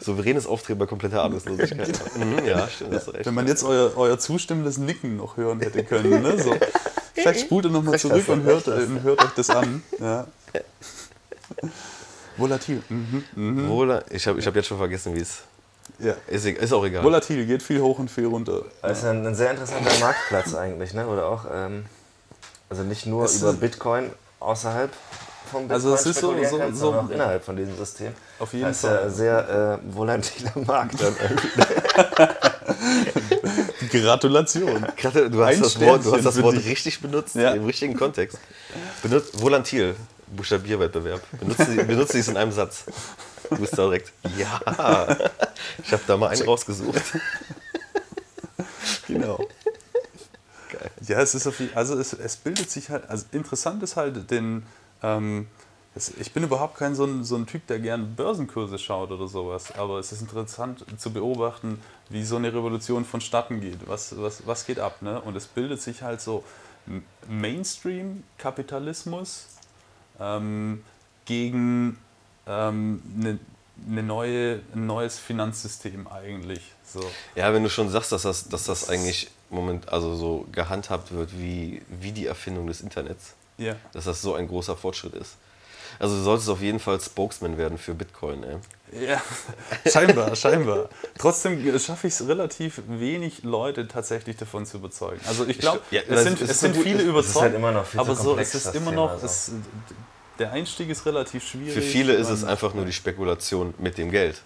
Souveränes Auftreten bei kompletter Ahnungslosigkeit. mhm, ja, stimmt, Wenn man jetzt euer, euer zustimmendes Nicken noch hören hätte können. Ne? So. Vielleicht spult ihr nochmal zurück und hört, und hört euch das an. Ja. Volatil. Mhm. Mhm. Vola ich habe ich hab jetzt schon vergessen, wie es. Ja. Ist, ist, auch egal. Volatil geht viel hoch und viel runter. Das ist ein, ein sehr interessanter Marktplatz eigentlich, ne? Oder auch, ähm, also nicht nur es über Bitcoin außerhalb vom Bitcoin also es ist so, so, kannst, so auch innerhalb von diesem System. Auf jeden das Fall. ist ja ein sehr äh, volatiler Markt dann Gratulation. Du hast, das Wort, du hast das Wort richtig benutzt, ja. im richtigen Kontext. Benutzt, volatil. Buchstabierwettbewerb. Benutze, benutze es in einem Satz. Du bist direkt, ja, ich habe da mal einen rausgesucht. Genau. Geil. Ja, es ist auf, also es, es bildet sich halt, also interessant ist halt, den, ähm, ich bin überhaupt kein so ein, so ein Typ, der gern Börsenkurse schaut oder sowas, aber es ist interessant zu beobachten, wie so eine Revolution vonstatten geht. Was, was, was geht ab? Ne? Und es bildet sich halt so Mainstream-Kapitalismus ähm, gegen ähm, eine, eine neue, ein neues Finanzsystem eigentlich. So. Ja, wenn du schon sagst, dass das, dass das eigentlich moment, also so gehandhabt wird wie, wie die Erfindung des Internets, ja. dass das so ein großer Fortschritt ist. Also du solltest auf jeden Fall Spokesman werden für Bitcoin. Ey. Ja, scheinbar, scheinbar. Trotzdem schaffe ich es relativ wenig Leute tatsächlich davon zu überzeugen. Also ich glaube, ja, es sind, es sind viele überzeugt, halt immer noch viel aber so, es ist immer noch, es, der Einstieg ist relativ schwierig. Für viele ist es einfach nur die Spekulation mit dem Geld.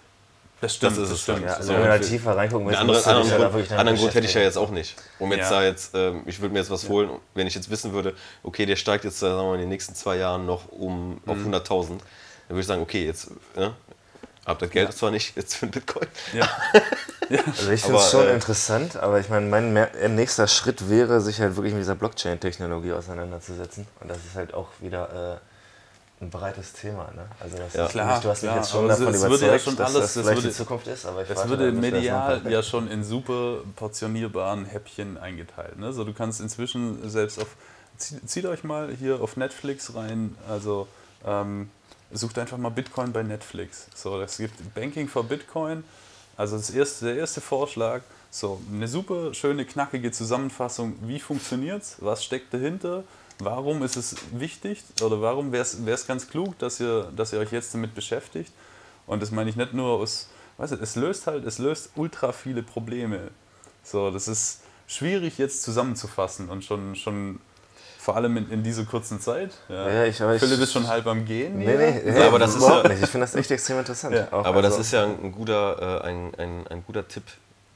Das stimmt, das ist das es stimmt. Ja, also wenn wir da tiefer reingucken müssen, anderen, anderen, halt Grund, anderen Grund hätte ich ja jetzt auch nicht. Um jetzt ja. da jetzt, ähm, ich würde mir jetzt was ja. holen, wenn ich jetzt wissen würde, okay, der steigt jetzt sagen wir mal, in den nächsten zwei Jahren noch um mhm. auf 100.000, dann würde ich sagen, okay, jetzt ne, habt das Geld ja. zwar nicht jetzt für einen Bitcoin. Ja. Also ich finde es schon äh, interessant, aber ich meine, mein nächster Schritt wäre, sich halt wirklich mit dieser Blockchain-Technologie auseinanderzusetzen. Und das ist halt auch wieder äh, ein breites Thema. Ne? Also das ja. ist klar, nicht, du hast klar, mich jetzt schon davon überzeugt, ja schon alles, dass das vielleicht würde, die Zukunft ist, aber ich Es würde medial ja schon in super portionierbaren Häppchen eingeteilt. Ne? So, du kannst inzwischen selbst auf, zieht euch mal hier auf Netflix rein, also ähm, sucht einfach mal Bitcoin bei Netflix. So, es gibt Banking for Bitcoin, also das erste, der erste Vorschlag, so eine super schöne, knackige Zusammenfassung, wie funktioniert es, was steckt dahinter, Warum ist es wichtig oder warum wäre es ganz klug, dass ihr, dass ihr euch jetzt damit beschäftigt? Und das meine ich nicht nur aus, weißt du, es löst halt, es löst ultra viele Probleme. So, das ist schwierig jetzt zusammenzufassen und schon, schon vor allem in, in dieser kurzen Zeit. Ja. Ja, ich, Philipp ist schon halb am Gehen. Nee, nee, ja, aber das ist ja, nicht. Ich finde das echt extrem interessant. Ja. aber also das ist ja ein guter, äh, ein, ein, ein guter Tipp,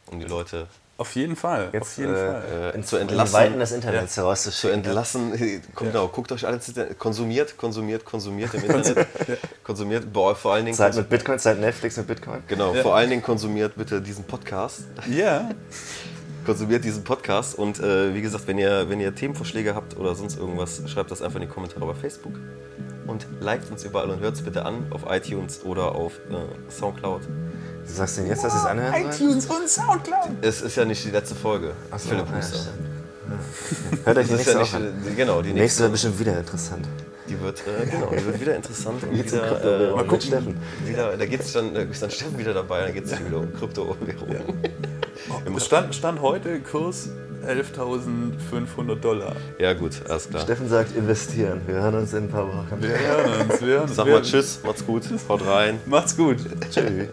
um die Leute auf jeden Fall. Jetzt, auf jeden äh, Fall. Äh, zu entlassen. Weiten des Internets ja. Zu entlassen. Genau, guckt euch alles, konsumiert, konsumiert, konsumiert im Internet. ja. Konsumiert, boah, vor allen Dingen. Zeit mit Bitcoin, Zeit Netflix mit Bitcoin. Genau, ja. vor allen Dingen konsumiert bitte diesen Podcast. Ja. konsumiert diesen Podcast und äh, wie gesagt, wenn ihr, wenn ihr Themenvorschläge habt oder sonst irgendwas, schreibt das einfach in die Kommentare bei Facebook und liked uns überall und hört es bitte an auf iTunes oder auf äh, Soundcloud. Du sagst denn jetzt, dass es anhört? iTunes und Soundcloud. Es ist ja nicht die letzte Folge. Achso, Philipp ja, Huster. Hört euch die nächste ja nicht, an. Genau, die nächste, nächste wird bestimmt wieder interessant. Die wird, äh, genau, die wird wieder interessant. Und wieder, äh, mal gucken, Steffen. Wieder, da geht's dann, ist dann Steffen wieder dabei, dann geht es wieder um Kryptowährungen. Ja. Stand, Stand heute Kurs 11.500 Dollar. Ja, gut, alles klar. Steffen sagt investieren. Wir hören uns in ein paar Wochen. Wir hören uns. Wir hören, Sag mal Tschüss, macht's gut, haut rein. Macht's gut. Tschüss.